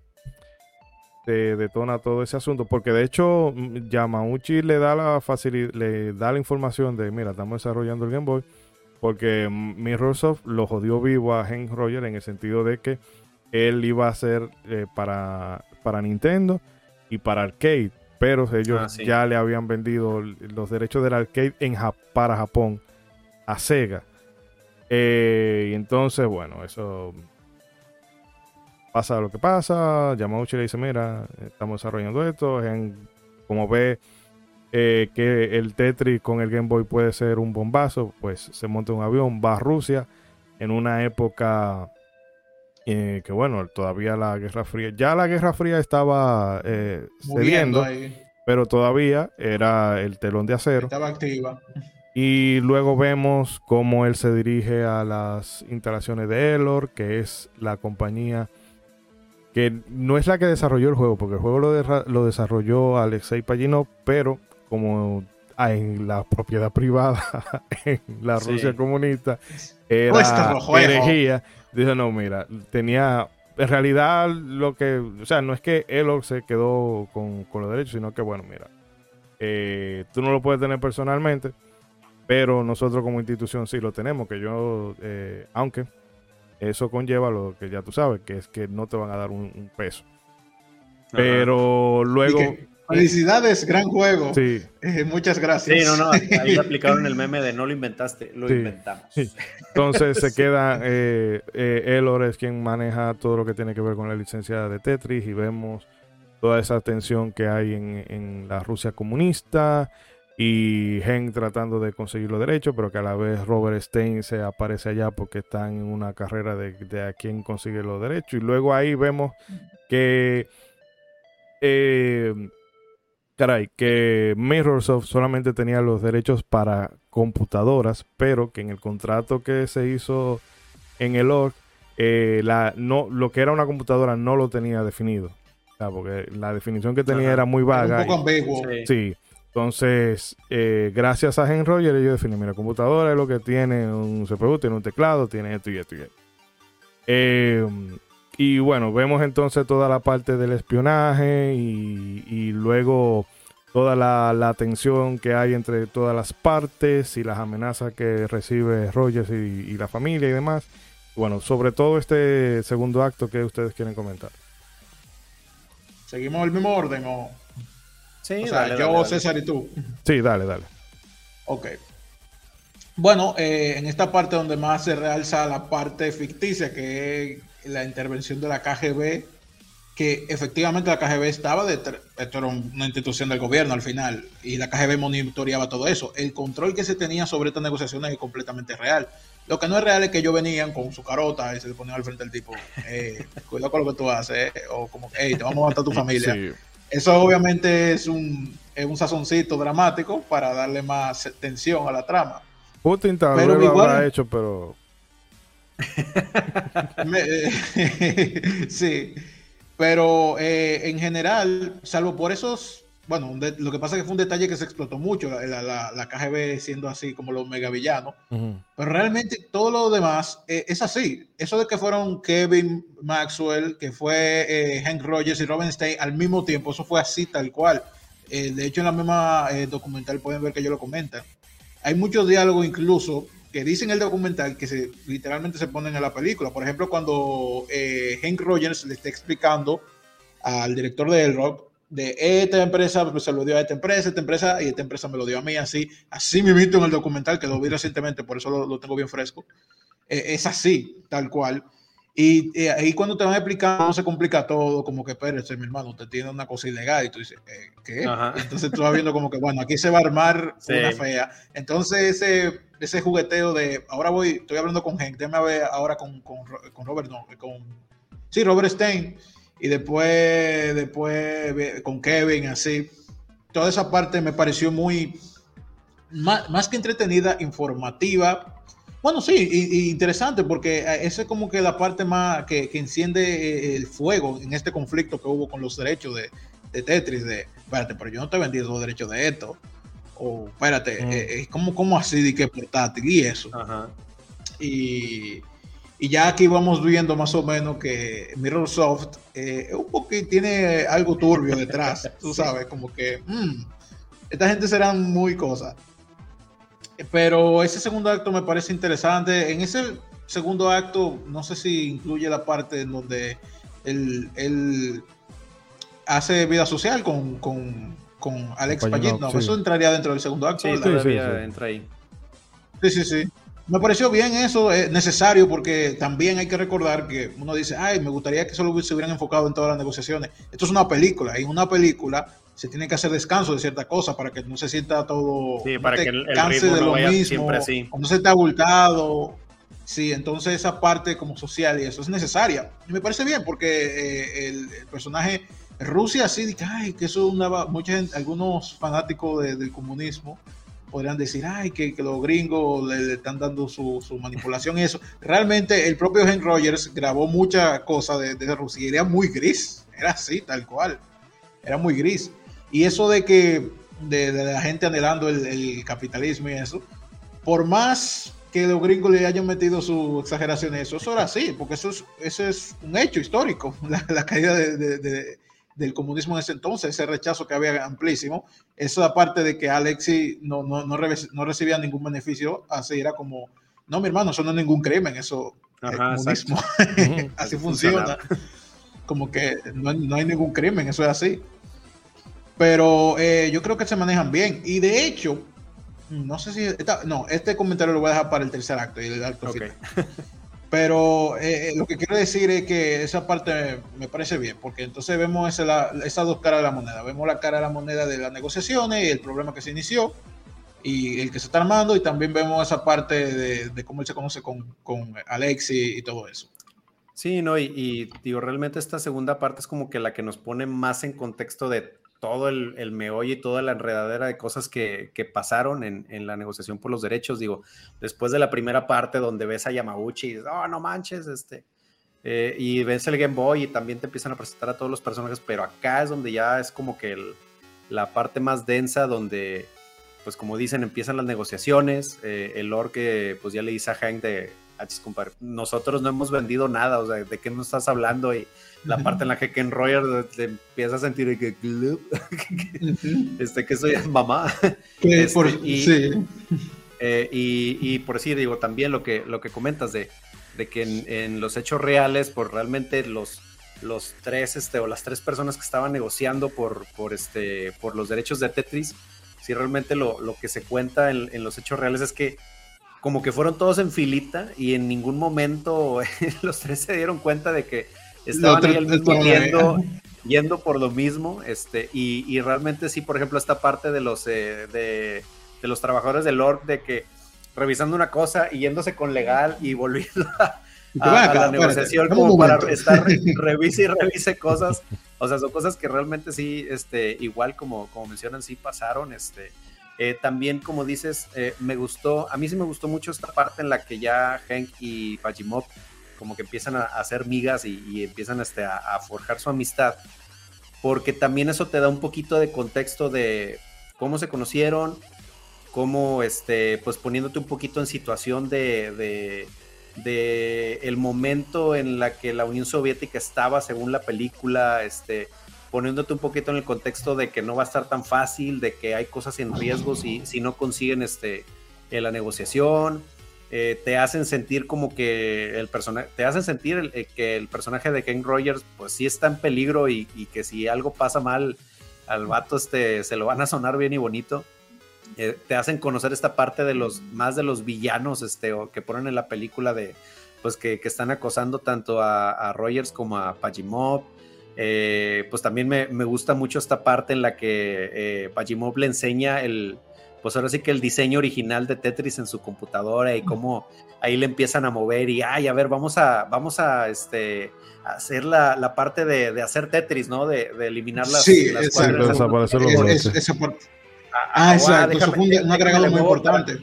detona todo ese asunto, porque de hecho mm, Yamauchi le da la facilidad, le da la información de, mira, estamos desarrollando el Game Boy, porque Mirrorsoft lo jodió vivo a Hank Roger en el sentido de que él iba a hacer eh, para, para Nintendo y para arcade, pero ellos Ah, sí. ya le habían vendido los derechos del arcade en Ja- para Japón a Sega. Eh, y entonces, bueno, eso pasa lo que pasa. Yamauchi le dice, mira, estamos desarrollando esto. En- como ve eh, que el Tetris con el Game Boy puede ser un bombazo, pues se monta un avión, va a Rusia en una época eh, que, bueno, todavía la Guerra Fría, ya la Guerra Fría estaba eh, cediendo, ahí. pero todavía era el telón de acero. Estaba activa. Y luego vemos cómo él se dirige a las instalaciones de Elor, que es la compañía que no es la que desarrolló el juego, porque el juego lo, desarrolló Alexei Paginov, pero como ah, en la propiedad privada, en la Sí. Rusia comunista, era juego. herejía. Dijo, no, mira, tenía... En realidad, lo que... O sea, no es que Elor se quedó con, con los derechos, sino que, bueno, mira, eh, tú no lo puedes tener personalmente, pero nosotros como institución sí lo tenemos, que yo, eh, aunque eso conlleva lo que ya tú sabes, que es que no te van a dar un, un peso. Ajá. Pero luego, que, Felicidades, gran juego. sí, Eh, muchas gracias. Sí, no, no, ahí le aplicaron el meme de no lo inventaste, lo Sí. inventamos. Sí. entonces se queda, eh, eh, Elor es quien maneja todo lo que tiene que ver con la licencia de Tetris y vemos toda esa tensión que hay en, en la Rusia comunista y Henk tratando de conseguir los derechos, pero que a la vez Robert Stein se aparece allá porque están en una carrera de, de a quién consigue los derechos. Y luego ahí vemos que, eh, caray, que Mirrorsoft solamente tenía los derechos para computadoras, pero que en el contrato que se hizo en el org, eh, la, no, lo que era una computadora no lo tenía definido. O sea, porque la definición que tenía Ajá. era muy Era vaga. un poco ambiguo. Sí. Sí. Entonces, eh, gracias a Henry Roger, ellos definen, mira, computadora es lo que tiene un CPU, tiene un teclado, tiene esto y esto y esto. Eh, y bueno, vemos entonces toda la parte del espionaje y, luego toda la, tensión que hay entre todas las partes y las amenazas que recibe Rogers y la familia y demás. Bueno, sobre todo este segundo acto que ustedes quieren comentar. ¿Seguimos el mismo orden o...? Sí, o sea, dale, yo, dale, dale. César y tú. Sí, dale, dale. Ok. Bueno, eh, en esta parte donde más se realza la parte ficticia, que es la intervención de la KGB, que efectivamente la KGB estaba detrás, esto era una institución del gobierno al final, y la KGB monitoreaba todo eso. El control que se tenía sobre estas negociaciones es completamente real. Lo que no es real es que ellos venían con su carota y se le ponían al frente del tipo, eh, cuidado con lo que tú haces, eh, o como, hey, te vamos a matar a tu familia. Sí. Eso obviamente es un, es un sazoncito dramático para darle más tensión a la trama. Putin tal vez lo igual- habrá hecho, pero Me- eh, sí, pero eh, en general, salvo por esos, bueno, lo que pasa es que fue un detalle que se explotó mucho, la, la- la- KGB siendo así como los megavillanos, ujú. pero realmente todo lo demás eh, es así. Eso de que fueron Kevin Maxwell, que fue eh, Hank Rogers y Robin Stein al mismo tiempo, eso fue así tal cual. Eh, de hecho, en la misma eh, documental pueden ver que ellos lo comentan. Hay muchos diálogos incluso que dicen el documental que se, literalmente se ponen en la película. Por ejemplo, cuando eh, Hank Rogers le está explicando al director de El Rock de esta empresa, pues se lo dio a esta empresa, esta empresa y esta empresa me lo dio a mí así, así me invito en el documental que lo vi recientemente, por eso lo, lo tengo bien fresco. Eh, es así, tal cual. Y eh, ahí cuando te van explicando, no se complica todo, como que, espérese, mi hermano, usted tiene una cosa ilegal y tú dices, eh, ¿qué? Ajá. Entonces tú vas viendo como que, bueno, aquí se va a armar Sí. una fea. Entonces ese, ese jugueteo de, ahora voy, estoy hablando con gente, déjame ver ahora con, con, con Robert, no, con, sí, Robert Stein, y después, después con Kevin, así. Toda esa parte me pareció muy, más, más que entretenida, informativa. Bueno, sí, y, y interesante porque eh, esa es como que la parte más que, que enciende eh, el fuego en este conflicto que hubo con los derechos de, de Tetris, de, espérate, pero yo no te vendí los derechos de esto. O, espérate, Mm. eh, ¿cómo, ¿cómo así de que portátil y eso? Ajá. Y, Y ya aquí vamos viendo más o menos que Mirrorsoft eh, un poquito tiene algo turbio detrás, tú sabes, como que mm, esta gente serán muy cosas. Pero ese segundo acto me parece interesante. En ese segundo acto, no sé si incluye la parte en donde él, hace vida social con, con, con Alex Payet. No, eso entraría dentro del segundo acto. Sí, sí, entra ahí. Sí, sí, sí. Me pareció bien eso, es necesario porque también hay que recordar que uno dice, ay, me gustaría que solo se hubieran enfocado en todas las negociaciones. Esto es una película y en una película se tiene que hacer descanso de cierta cosa para que no se sienta todo, sí, para que el, ritmo de lo mismo, siempre así. no se esté abultado. Sí, entonces esa parte como social y eso es necesaria. Y me parece bien porque eh, el, personaje Rusia sí, ay, que eso una, mucha gente, algunos fanáticos del comunismo podrían decir, ay, que, los gringos le, están dando su, manipulación y eso. Realmente el propio Henry Rogers grabó muchas cosas de, de, Rusia y era muy gris, era así, tal cual, era muy gris. Y eso de que, de, la gente anhelando el, capitalismo y eso, por más que los gringos le hayan metido su exageración eso, eso era así, porque eso es, eso es un hecho histórico, la, caída de del comunismo en ese entonces, ese rechazo que había amplísimo, eso aparte de que Alexi no, no, no, recibía ningún beneficio, así era como, no, mi hermano, eso no es ningún crimen, eso es comunismo, así funciona, como que no, hay ningún crimen, eso es así. Pero eh, yo creo que se manejan bien, y de hecho, no sé si, no, este comentario lo voy a dejar para el tercer acto y el acto final. Pero eh, eh, lo que quiero decir es que esa parte me parece bien, porque entonces vemos esas dos caras de la moneda. Vemos la cara de la moneda de las negociaciones y el problema que se inició y el que se está armando, y también vemos esa parte de, cómo él se conoce con, con Alexi y todo eso. Sí, no, y, y, digo, realmente esta segunda parte es como que la que nos pone más en contexto de todo el, el, meollo y toda la enredadera de cosas que, pasaron en, la negociación por los derechos. Digo, después de la primera parte donde ves a Yamauchi y dices, oh, no manches, este. Eh, y ves el Game Boy y también te empiezan a presentar a todos los personajes, pero acá es donde ya es como que la parte más densa, donde, pues como dicen, empiezan las negociaciones. Eh, el Lord que pues ya le dice a Hank de, nosotros no hemos vendido nada, o sea, ¿de qué nos estás hablando? Y la parte en la que Ken Royer te empieza a sentir que, este, que soy mamá. Este, eh, y, y, por decir, digo, también lo que, lo que comentas de, de que en, los hechos reales, por realmente los, los tres, este, o las tres personas que estaban negociando por, por, este, por los derechos de Tetris, si realmente lo, lo que se cuenta en, en los hechos reales es que como que fueron todos en filita y en ningún momento los tres se dieron cuenta de que estaban ahí yendo, yendo, por lo mismo, este, y, realmente sí, por ejemplo, esta parte de los, eh, de, los trabajadores del Lord de que revisando una cosa y yéndose con legal y volviendo a, la negociación como para estar revise y revise cosas, o sea, son cosas que realmente sí, este, igual como, como mencionan, sí pasaron, este, eh, también, como dices, eh, me gustó, a mí sí me gustó mucho esta parte en la que ya Hank y Pajimov como que empiezan a, hacer migas y, empiezan este, a, forjar su amistad, porque también eso te da un poquito de contexto de cómo se conocieron, cómo, este, pues poniéndote un poquito en situación de, de, el momento en la que la Unión Soviética estaba según la película, este, poniéndote un poquito en el contexto de que no va a estar tan fácil, de que hay cosas en riesgo si, si no consiguen este, la negociación, eh, te hacen sentir como que el personaje, te hacen sentir eh, que el personaje de Ken Rogers, pues sí está en peligro y, que si algo pasa mal al vato, este, se lo van a sonar bien y bonito. Eh, te hacen conocer esta parte de los, más de los villanos, este, o que ponen en la película de, pues que, están acosando tanto a, Rogers como a Pajimov. Pues también me, me, gusta mucho esta parte en la que Pajimov le enseña el, pues ahora sí que el diseño original de Tetris en su computadora y cómo ahí le empiezan a mover y, ay, a ver, vamos a, vamos a, este, hacer la, la parte de, de, hacer Tetris, ¿no? De, de eliminar las, sí, las exacto. esa parte. Ah, ah exacto, eso fue un, agregado muy importante.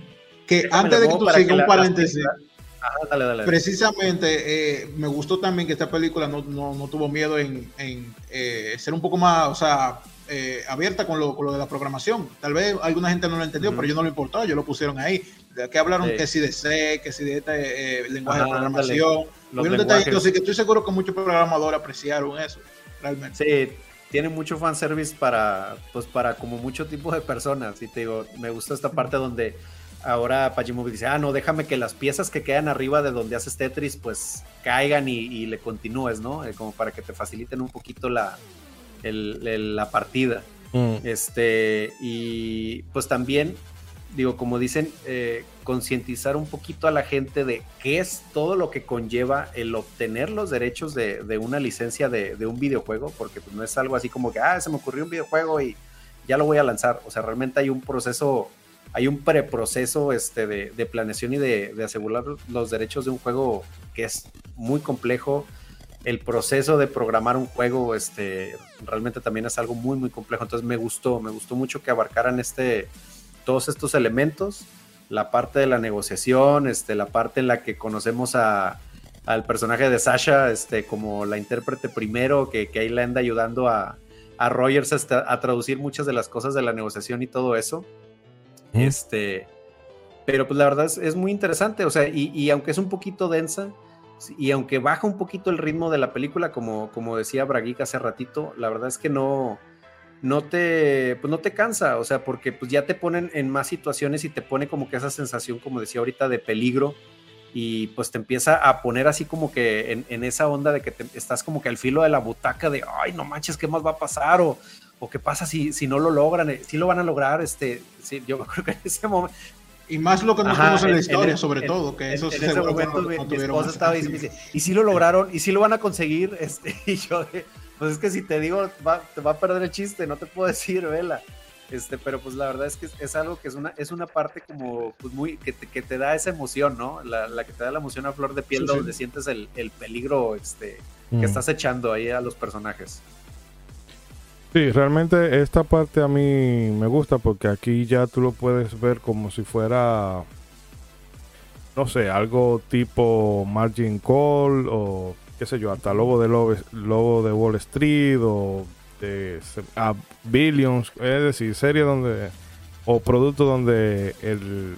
Que antes de que tú sigas un paréntesis, dale, dale. precisamente eh, me gustó también que esta película no, no, no tuvo miedo en, en eh, ser un poco más, o sea, eh, abierta con lo, con lo, de la programación. Tal vez alguna gente no lo entendió, pero yo no lo importaba, yo lo pusieron ahí. De aquí hablaron que si de C, que si de este lenguaje de programación. Un detallito, así que estoy seguro que muchos programadores apreciaron eso, realmente. Sí, tiene mucho fanservice para, pues para como mucho tipo de personas. Y te digo, me gusta esta parte donde ahora Pajimovic dice, ah, no, déjame que las piezas que quedan arriba de donde haces Tetris, pues caigan y, le continúes, ¿no? Eh, como para que te faciliten un poquito la, la partida. Mm. Este, y pues también, digo, como dicen, eh, concientizar un poquito a la gente de qué es todo lo que conlleva el obtener los derechos de, una licencia de, un videojuego, porque pues no es algo así como que, ah, se me ocurrió un videojuego y ya lo voy a lanzar. O sea, realmente hay un proceso, hay un preproceso este, de, planeación y de, asegurar los derechos de un juego que es muy complejo el proceso de programar un juego este, realmente también es algo muy, muy complejo. Entonces me gustó, me gustó mucho que abarcaran este, todos estos elementos, la parte de la negociación, este, la parte en la que conocemos a, al personaje de Sasha este, como la intérprete primero, que, que ahí le anda ayudando a, a Rogers a traducir muchas de las cosas de la negociación y todo eso. Este, pero pues la verdad es, muy interesante, o sea, y, y aunque es un poquito densa, y aunque baja un poquito el ritmo de la película, como, como decía Braguica hace ratito, la verdad es que no, no te, pues no te cansa, o sea, porque pues ya te ponen en más situaciones y te pone como que esa sensación, como decía ahorita, de peligro y pues te empieza a poner así como que en, esa onda de que estás como que al filo de la butaca de, ay, no manches, ¿qué más va a pasar? O, o qué pasa si, si no lo logran, eh, si lo van a lograr, este, sí, yo creo que en ese momento, y más lo que nos conocemos en la historia, sobre todo, que eso en, ese momento mi, esposa estaba diciendo, y si lo lograron, y si lo van a conseguir, este, y yo, pues es que si te digo, va, te va a perder el chiste, no te puedo decir, vela. Este, pero pues la verdad es que es, algo que es una, es una parte como, pues muy, que te, que te da esa emoción, ¿no? La, la, que te da la emoción a flor de piel, donde sientes el, el peligro, este, que mm. estás echando ahí a los personajes. Sí, realmente esta parte a mí me gusta porque aquí ya tú lo puedes ver como si fuera, no sé, algo tipo Margin Call o qué sé yo, hasta Lobo de, Lobo, de Wall Street o de Billions, es decir, serie donde o producto donde el,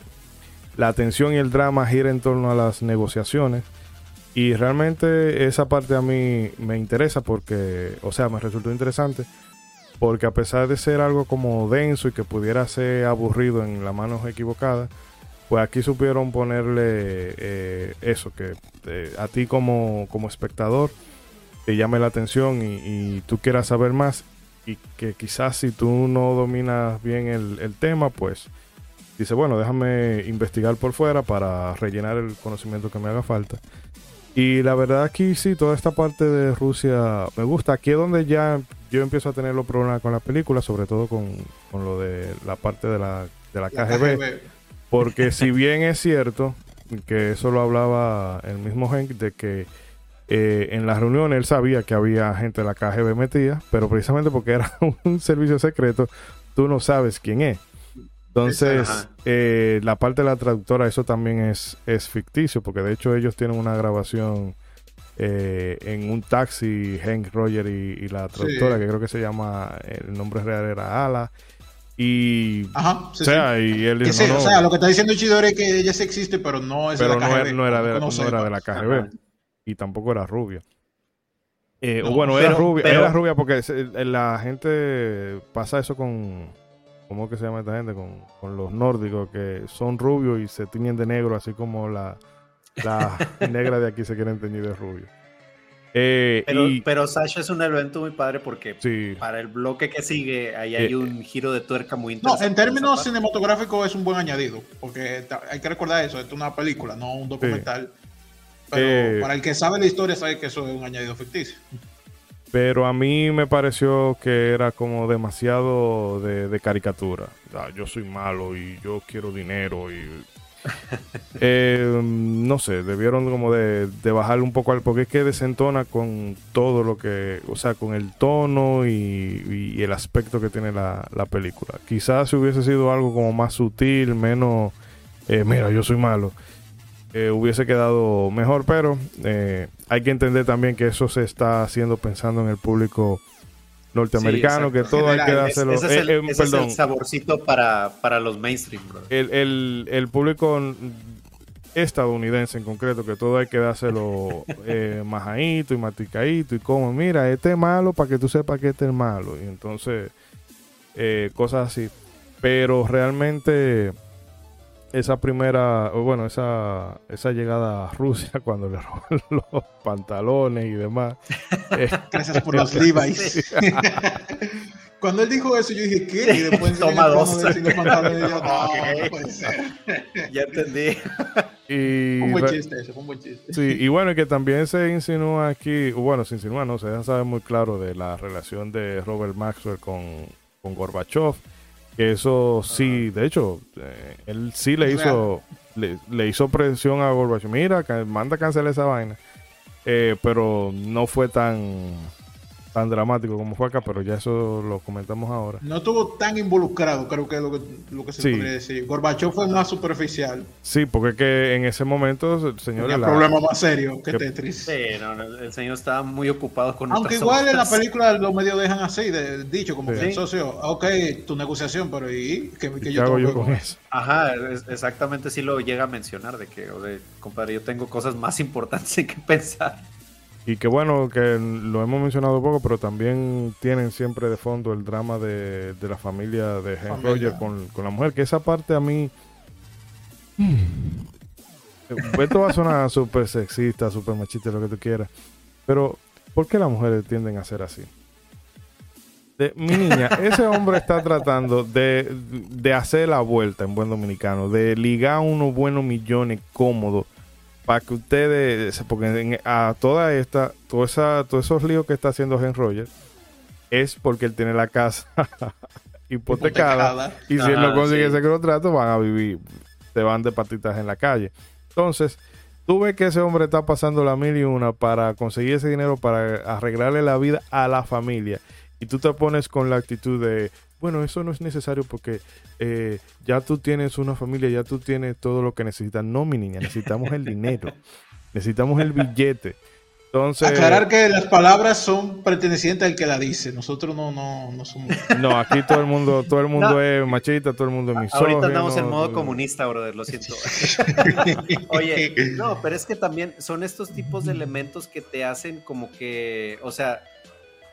la atención y el drama gira en torno a las negociaciones. Y realmente esa parte a mí me interesa porque, o sea, me resultó interesante porque a pesar de ser algo como denso y que pudiera ser aburrido en las manos equivocadas, pues aquí supieron ponerle eh, eso, que eh, a ti como, como, espectador te llame la atención y, tú quieras saber más y que quizás si tú no dominas bien el, tema, pues dice, bueno, déjame investigar por fuera para rellenar el conocimiento que me haga falta. Y la verdad aquí sí, toda esta parte de Rusia me gusta. Aquí es donde ya yo empiezo a tener los problemas con la película, sobre todo con, lo de la parte de la, de la, KGB, Porque si bien es cierto que eso lo hablaba el mismo Henk, de que eh, en las reuniones él sabía que había gente de la KGB metida, pero precisamente porque era un servicio secreto, tú no sabes quién es. Entonces, eh, la parte de la traductora, eso también es, es ficticio, porque de hecho ellos tienen una grabación eh, en un taxi, Hank Roger y, la traductora, que creo que se llama, el nombre real era Ala. Y, o sea, y él o sea, lo que está diciendo Chidori es que ella sí existe, pero no es de la KGB. No, era, de, no, era de la KGB. Y tampoco era rubia. Eh, bueno, era rubia, era rubia porque la gente pasa eso con, ¿cómo que se llama esta gente? Con, con, los nórdicos que son rubios y se tiñen de negro, así como la, la negra de aquí se quiere teñir de rubio. Eh, pero, Sasha es un evento muy padre porque para el bloque que sigue ahí hay eh, un giro de tuerca muy interesante. No, en términos cinematográficos es un buen añadido, porque hay que recordar eso, es una película, no un documental. Pero eh, para el que sabe la historia sabe que eso es un añadido ficticio. Pero a mí me pareció que era como demasiado de, de caricatura. yo soy malo y yo quiero dinero y eh, no sé, debieron como de, de un poco al porque es que desentona con todo lo que, o sea, con el tono y, el aspecto que tiene la, película. Quizás si hubiese sido algo como más sutil, menos, eh, mira, yo soy malo, eh, hubiese quedado mejor, pero hay que entender también que eso se está haciendo pensando en el público norteamericano, que todo hay que dárselo. Ese, es el, eh, ese es el saborcito para, para los mainstream, bro. El, el, el, público estadounidense en concreto, que todo hay que dárselo eh, majadito y maticadito y como, mira, este es malo para que tú sepas que este es malo. Y entonces, eh, cosas así. Pero realmente esa primera, bueno, esa, esa llegada a Rusia cuando le roban los pantalones y demás. Eh, Gracias por los Levi's. Cuando él dijo eso, yo dije, ¿qué? Y después Toma dos. ya entendí. Y, un buen chiste eso, un buen chiste. Sí, y bueno, que también se insinúa aquí, bueno, se insinúa, no, se deja saber muy claro de la relación de Robert Maxwell con, con Gorbachev. Que eso sí, de hecho, eh, él sí le hizo, le, le, hizo presión a Gorbachev. Mira, manda a cancelar esa vaina. Eh, pero no fue tan tan dramático como fue acá, pero ya eso lo comentamos ahora. No estuvo tan involucrado, creo que es lo que, lo que se podría decir. Gorbachev fue más superficial. Sí, porque es que en ese momento, señor... El problema más serio que, Tetris. Sí, no, el señor estaba muy ocupado con Aunque igual en la película los medios dejan así, de, dicho, como que el socio, ok, tu negociación, pero ¿y qué, yo, hago yo con eso? Ajá, exactamente sí lo llega a mencionar, de que, o de, compadre, yo tengo cosas más importantes en que pensar. Y que bueno, que lo hemos mencionado poco, pero también tienen siempre de fondo el drama de, la familia de Henry Roger con, la mujer, que esa parte a mí... Hmm. Esto va a sonar súper sexista, súper machista, lo que tú quieras. Pero, ¿por qué las mujeres tienden a ser así? De, mi niña, ese hombre está tratando de, de hacer la vuelta en buen dominicano, de ligar unos buenos millones cómodos para que ustedes, porque a toda esta, toda esa, todos esos líos que está haciendo Henry Rogers es porque él tiene la casa hipotecada, y si él no consigue ese contrato van a vivir, se van de patitas en la calle. Entonces, tú ves que ese hombre está pasando la mil y una para conseguir ese dinero para arreglarle la vida a la familia. Y tú te pones con la actitud de bueno, eso no es necesario porque eh, ya tú tienes una familia, ya tú tienes todo lo que necesitas. No, mi niña, necesitamos el dinero, necesitamos el billete. Entonces, Aclarar que las palabras son pertenecientes al que la dice. Nosotros no, no, no somos. No, aquí todo el mundo, todo el mundo es machista, todo el mundo es misógino. Ahorita estamos en modo comunista, brother, lo siento. Oye, no, pero es que también son estos tipos de elementos que te hacen como que, o sea,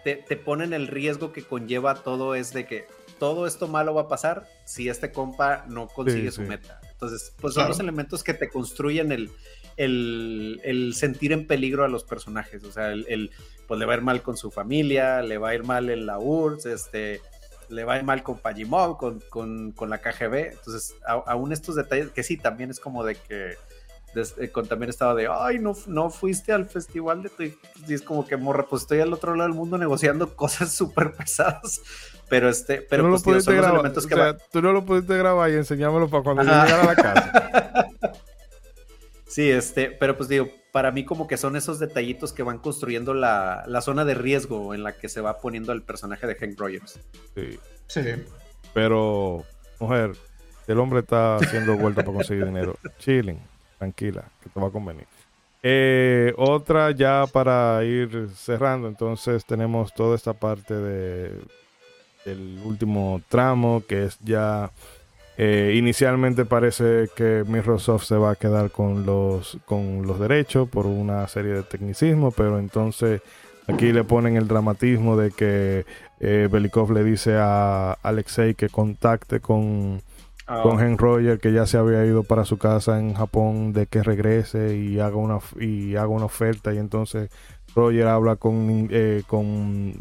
te, te ponen el riesgo que conlleva todo es de que todo esto malo va a pasar si este compa no consigue su meta. Entonces, pues son los elementos que te construyen el, el, sentir en peligro a los personajes. O sea, el, pues le va a ir mal con su familia, le va a ir mal en la URSS, este, le va a ir mal con Pajimov, con, con, la KGB. Entonces, aún estos detalles, que sí, también es como de que eh, con, también estaba de, ay, no, no fuiste al festival de tu... Y es como que, morra, pues estoy al otro lado del mundo negociando cosas súper pesadas. Pero este, pero tú no pues, lo tío, elementos que Tú no lo pudiste grabar y enseñámoslo para cuando yo llegara a la casa. sí, este, pero pues digo, para mí como que son esos detallitos que van construyendo la, la zona de riesgo en la que se va poniendo el personaje de Hank Rogers. Sí. Sí. Pero, mujer, el hombre está haciendo vuelta para conseguir dinero. Chilling, tranquila, que te va a convenir. Eh, otra ya para ir cerrando, entonces tenemos toda esta parte de el último tramo, que es ya eh, inicialmente parece que Microsoft se va a quedar con los, con los derechos por una serie de tecnicismos, pero entonces aquí le ponen el dramatismo de que eh, Belikov le dice a Alexei que contacte con, ah. con Henry Roger, que ya se había ido para su casa en Japón, de que regrese y haga una, y haga una oferta. Y entonces Roger habla con, eh, con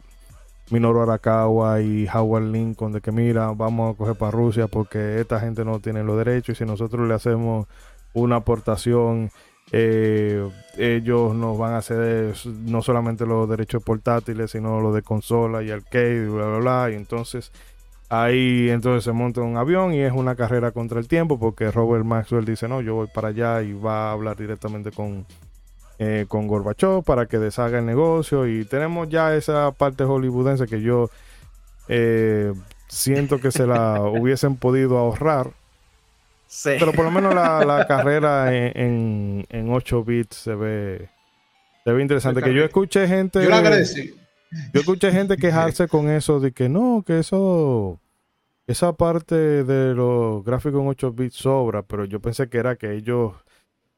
Minoru Arakawa y Howard Lincoln de que mira, vamos a coger para Rusia porque esta gente no tiene los derechos y si nosotros le hacemos una aportación, eh, ellos nos van a ceder no solamente los derechos portátiles, sino los de consola y arcade y bla, bla, bla. Y entonces ahí entonces se monta un avión y es una carrera contra el tiempo porque Robert Maxwell dice, no, yo voy para allá y va a hablar directamente con eh, con Gorbachov para que deshaga el negocio y tenemos ya esa parte hollywoodense que yo eh, siento que se la hubiesen podido ahorrar. Pero por lo menos la, carrera en, en, 8 bits se ve, se ve interesante. Que yo escuché gente. Yo le agradecí. Yo escuché gente quejarse con eso de que no, que eso esa parte de los gráficos en 8 bits sobra, pero yo pensé que era que ellos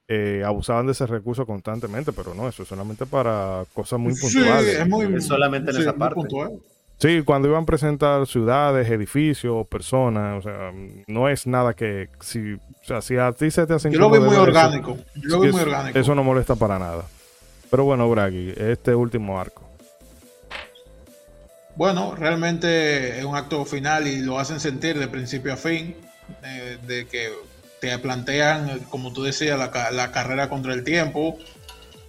eh, abusaban de ese recurso constantemente, pero no, eso es solamente para cosas muy puntuales. Sí, es, muy, solamente en esa parte. Sí, cuando iban a presentar ciudades, edificios, personas, o sea, no es nada que si, o sea, si a ti se te hace Yo lo veo muy orgánico. Yo lo veo muy orgánico. Eso no molesta para nada. Pero bueno, Bragi, este último arco. Bueno, realmente es un acto final y lo hacen sentir de principio a fin, eh, de que te plantean, como tú decías, la, carrera contra el tiempo.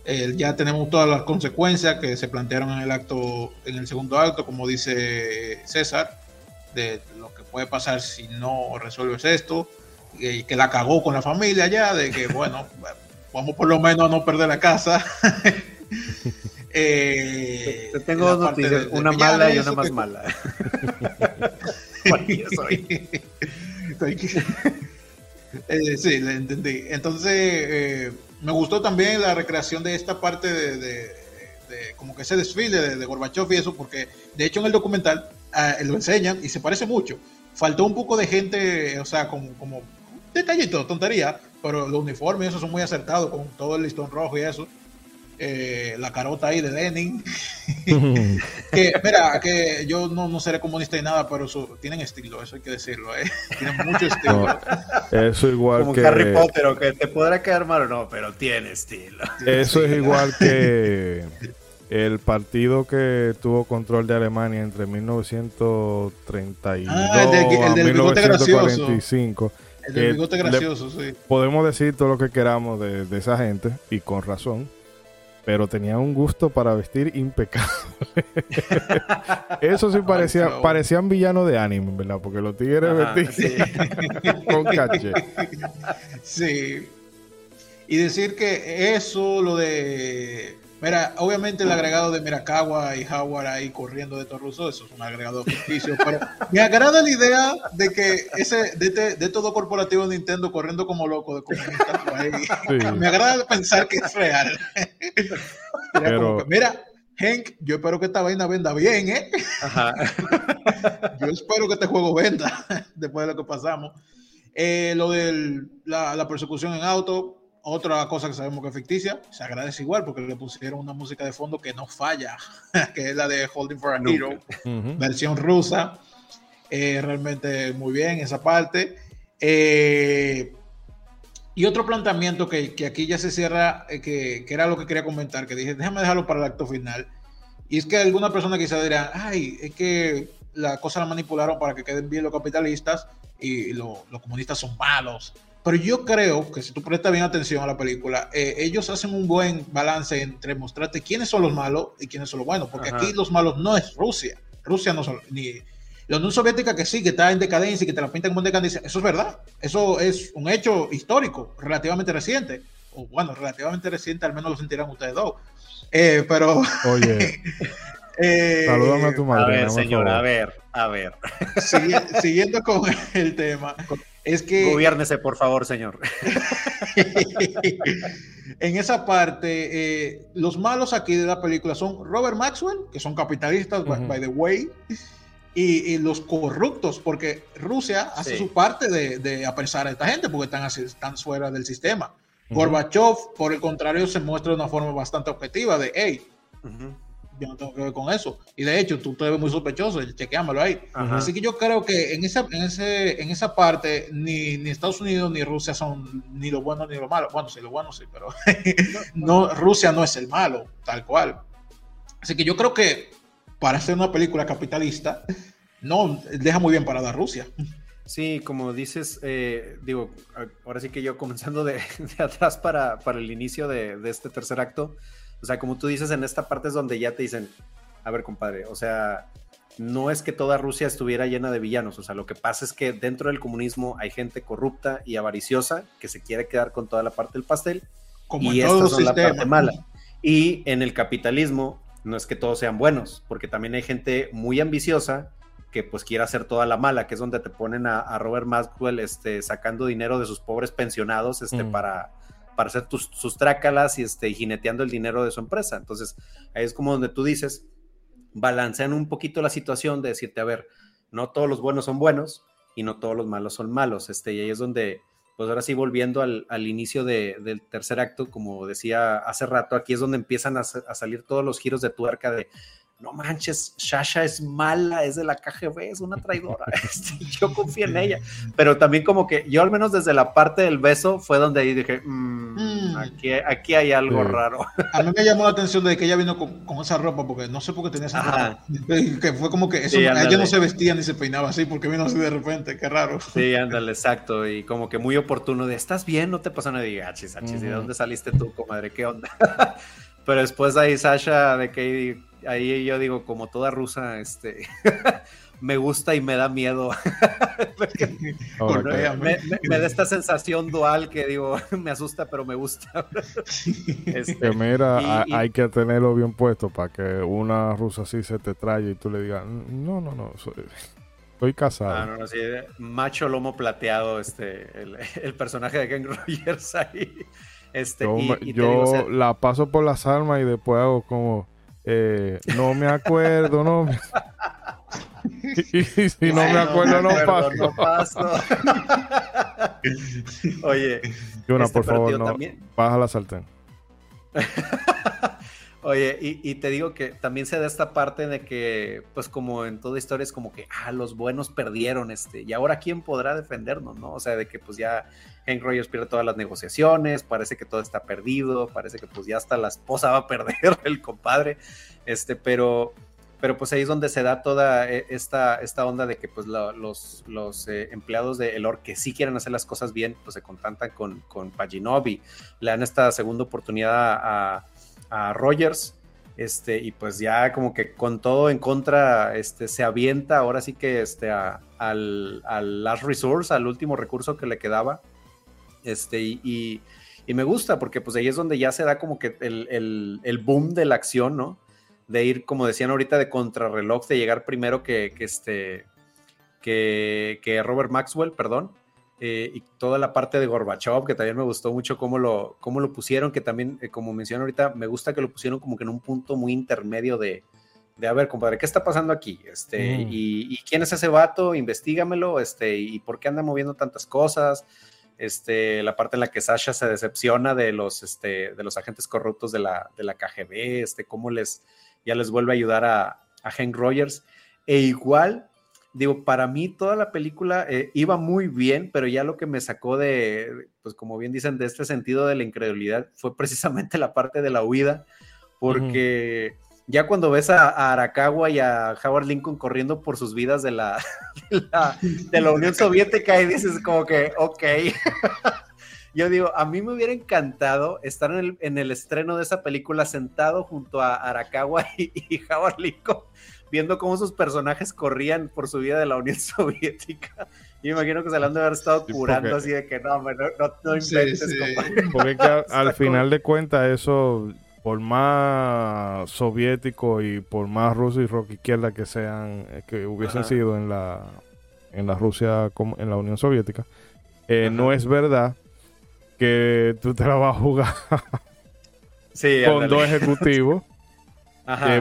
Eh, ya tenemos todas las consecuencias que se plantearon en el acto, en el segundo acto, como dice César, de lo que puede pasar si no resuelves esto, y que la cagó con la familia ya, de que bueno, vamos por lo menos a no perder la casa. Eh, Te tengo dos noticias, una mala y una más mala. eh, sí, le entendí. Entonces, eh, me gustó también la recreación de esta parte de, como que ese desfile de, Gorbachev y eso, porque de hecho en el documental ah, lo enseñan y se parece mucho. Faltó un poco de gente, o sea, como, como detallito, tontería, pero los uniformes, eso son muy acertados con todo el listón rojo y eso. Eh, la carota ahí de Lenin. que, mira, que yo no, no, seré comunista ni nada, pero tienen estilo, eso hay que decirlo, ¿eh? Tienen mucho estilo. eso igual Como que... Harry Potter, o que te podrá quedar mal o no, pero tiene estilo. Eso es igual que el partido que tuvo control de Alemania entre 1932 ah, el el del 1945. El del bigote gracioso, sí. Podemos decir todo lo que queramos de, de esa gente, y con razón pero tenía un gusto para vestir impecable. Eso sí parecía, parecían villanos de anime, ¿verdad? Porque los tigres vestían con caché. Sí. Y decir que eso, lo de Mira, obviamente el agregado de Mirakawa y Howard ahí corriendo de Torruso, eso es un agregado ficticio, pero me agrada la idea de que ese, de, este, de todo corporativo de Nintendo corriendo como loco de comunistas Me agrada pensar que es real. mira, Hank, yo espero que esta vaina venda bien, ¿eh? yo espero que este juego venda después de lo que pasamos. Eh, lo de la, la persecución en auto, otra cosa que sabemos que es ficticia, se agradece igual porque le pusieron una música de fondo que no falla, que es la de Holding for a Hero, versión rusa. Eh, realmente muy bien esa parte. Eh, y otro planteamiento que, que, aquí ya se cierra, eh, que, que, era lo que quería comentar, que dije, déjame dejarlo para el acto final. Y es que alguna persona quizá dirá, ay, es que la cosa la manipularon para que queden bien los capitalistas y los comunistas son malos. Pero yo creo que si tú prestas bien atención a la película, eh, ellos hacen un buen balance entre mostrarte quiénes son los malos y quiénes son los buenos. Porque aquí los malos no es Rusia. Rusia no son ni la Unión Soviética que sí, que está en decadencia y que te la pintan como decadencia. Eso es verdad. Eso es un hecho histórico, relativamente reciente. O bueno, relativamente reciente, al menos lo sentirán ustedes dos. Eh, pero. Oye. eh, Saludame a tu madre. A ver, señor, a ver, a ver. siguiendo con el tema. Es que. Gobiérnese, por favor, señor. en esa parte, eh, los malos aquí de la película son Robert Maxwell, que son capitalistas, by, the way, y, los corruptos, porque Rusia hace su parte de, apresar a esta gente, porque están, así, están fuera del sistema. Gorbachev, por el contrario, se muestra de una forma bastante objetiva de, hey, yo no tengo que ver con eso. Y de hecho, tú te ves muy sospechoso, chequeámoslo ahí. Así que yo creo que en esa, en ese, en esa parte, ni, ni, Estados Unidos ni Rusia son ni lo bueno ni lo malo. Bueno, sí, lo bueno sí, pero no, Rusia no es el malo, tal cual. Así que yo creo que para hacer una película capitalista, no deja muy bien parada Rusia. Sí, como dices, eh, digo, ahora sí que yo comenzando de, de atrás para, para el inicio de, de este tercer acto, o sea, como tú dices, en esta parte es donde ya te dicen, a ver, compadre, o sea, no es que toda Rusia estuviera llena de villanos, o sea, lo que pasa es que dentro del comunismo hay gente corrupta y avariciosa que se quiere quedar con toda la parte del pastel Como y estas son la parte mala. Y en el capitalismo no es que todos sean buenos, porque también hay gente muy ambiciosa que pues quiere hacer toda la mala, que es donde te ponen a, Robert Maxwell este, sacando dinero de sus pobres pensionados este, mm. para, para hacer tus, sus trácalas y este, jineteando el dinero de su empresa. Entonces, ahí es como donde tú dices, balancean un poquito la situación de decirte, a ver, no todos los buenos son buenos y no todos los malos son malos. Este, y ahí es donde, pues ahora sí, volviendo al, inicio del tercer acto, como decía hace rato, aquí es donde empiezan a, a salir todos los giros de tuerca de, no manches, Shasha es mala, es de la KGB, es una traidora. Este, yo confío en ella. Pero también como que yo al menos desde la parte del beso fue donde ahí dije, mm, mm. Aquí, aquí, hay algo raro. A mí me llamó la atención de que ella vino con, esa ropa, porque no sé por qué tenía esa ropa. Que fue como que eso, ella no se vestía ni se peinaba así, porque vino así de repente, qué raro. Sí, ándale, exacto. Y como que muy oportuno de, ¿estás bien? No te pasa nada. Y diga, achis, achis, ¿de dónde saliste tú, comadre? ¿Qué onda? Pero después ahí Sasha de que ahí yo digo, como toda rusa, este, me gusta y me da miedo. me, da esta sensación dual que digo, me asusta, pero me gusta. este, mira, hay que tenerlo bien puesto para que una rusa así se te traye y tú le digas, no, no, no, estoy casado. Ah, no, sí, macho lomo plateado, este, el, personaje de Ken Rogers ahí. Este, yo, la paso por las armas y después hago como eh, no me acuerdo, no y, si no me acuerdo, no, paso. Oye. Yuna, este por favor, no. Baja la sartén. Oye, y, te digo que también se da esta parte de que, pues como en toda historia es como que, ah, los buenos perdieron, este, y ahora quién podrá defendernos, ¿no? O sea, de que pues ya Hank Rogers pierde todas las negociaciones, parece que todo está perdido, parece que pues ya hasta la esposa va a perder el compadre, este, pero, pero pues ahí es donde se da toda e, esta, esta onda de que pues los, los eh, empleados de Elor que sí quieren hacer las cosas bien, pues se contantan con, con Paginovi, le dan esta segunda oportunidad a a Rogers. Este, y pues ya como que con todo en contra, este, se avienta ahora sí que este, al, last resource, al último recurso que le quedaba. Este, y, me gusta porque pues ahí es donde ya se da como que el, boom de la acción, ¿no? De ir, como decían ahorita, de contrarreloj, de llegar primero que, que este, que, que Robert Maxwell, perdón. Eh, y toda la parte de Gorbachev, que también me gustó mucho cómo lo, cómo lo pusieron, que también, eh, como mencioné ahorita, me gusta que lo pusieron como que en un punto muy intermedio de, de a ver, compadre, ¿qué está pasando aquí? Este, mm. y, quién es ese vato? Investígamelo, este, y por qué anda moviendo tantas cosas. Este, la parte en la que Sasha se decepciona de los, este, de los agentes corruptos de la, de la KGB, este, cómo les, ya les vuelve a ayudar a, a Hank Rogers. E igual digo, para mí toda la película eh, iba muy bien, pero ya lo que me sacó de, pues como bien dicen, de este sentido de la incredulidad fue precisamente la parte de la huida, porque ya cuando ves a, Arakawa y a Howard Lincoln corriendo por sus vidas de la, de la, Unión Soviética y dices como que, ok. Yo digo, a mí me hubiera encantado estar en el, en el estreno de esa película sentado junto a Arakawa y, y Howard Lincoln viendo cómo sus personajes corrían por su vida de la Unión Soviética. Y me imagino que se le han de haber estado curando así de que no, no, no, no inventes, Porque al final de cuentas eso, por más soviético y por más ruso y rock izquierda que sean, eh, que hubiesen sido en la, en la Rusia, en la Unión Soviética, eh, no es verdad que tú te la vas a jugar con dos ejecutivos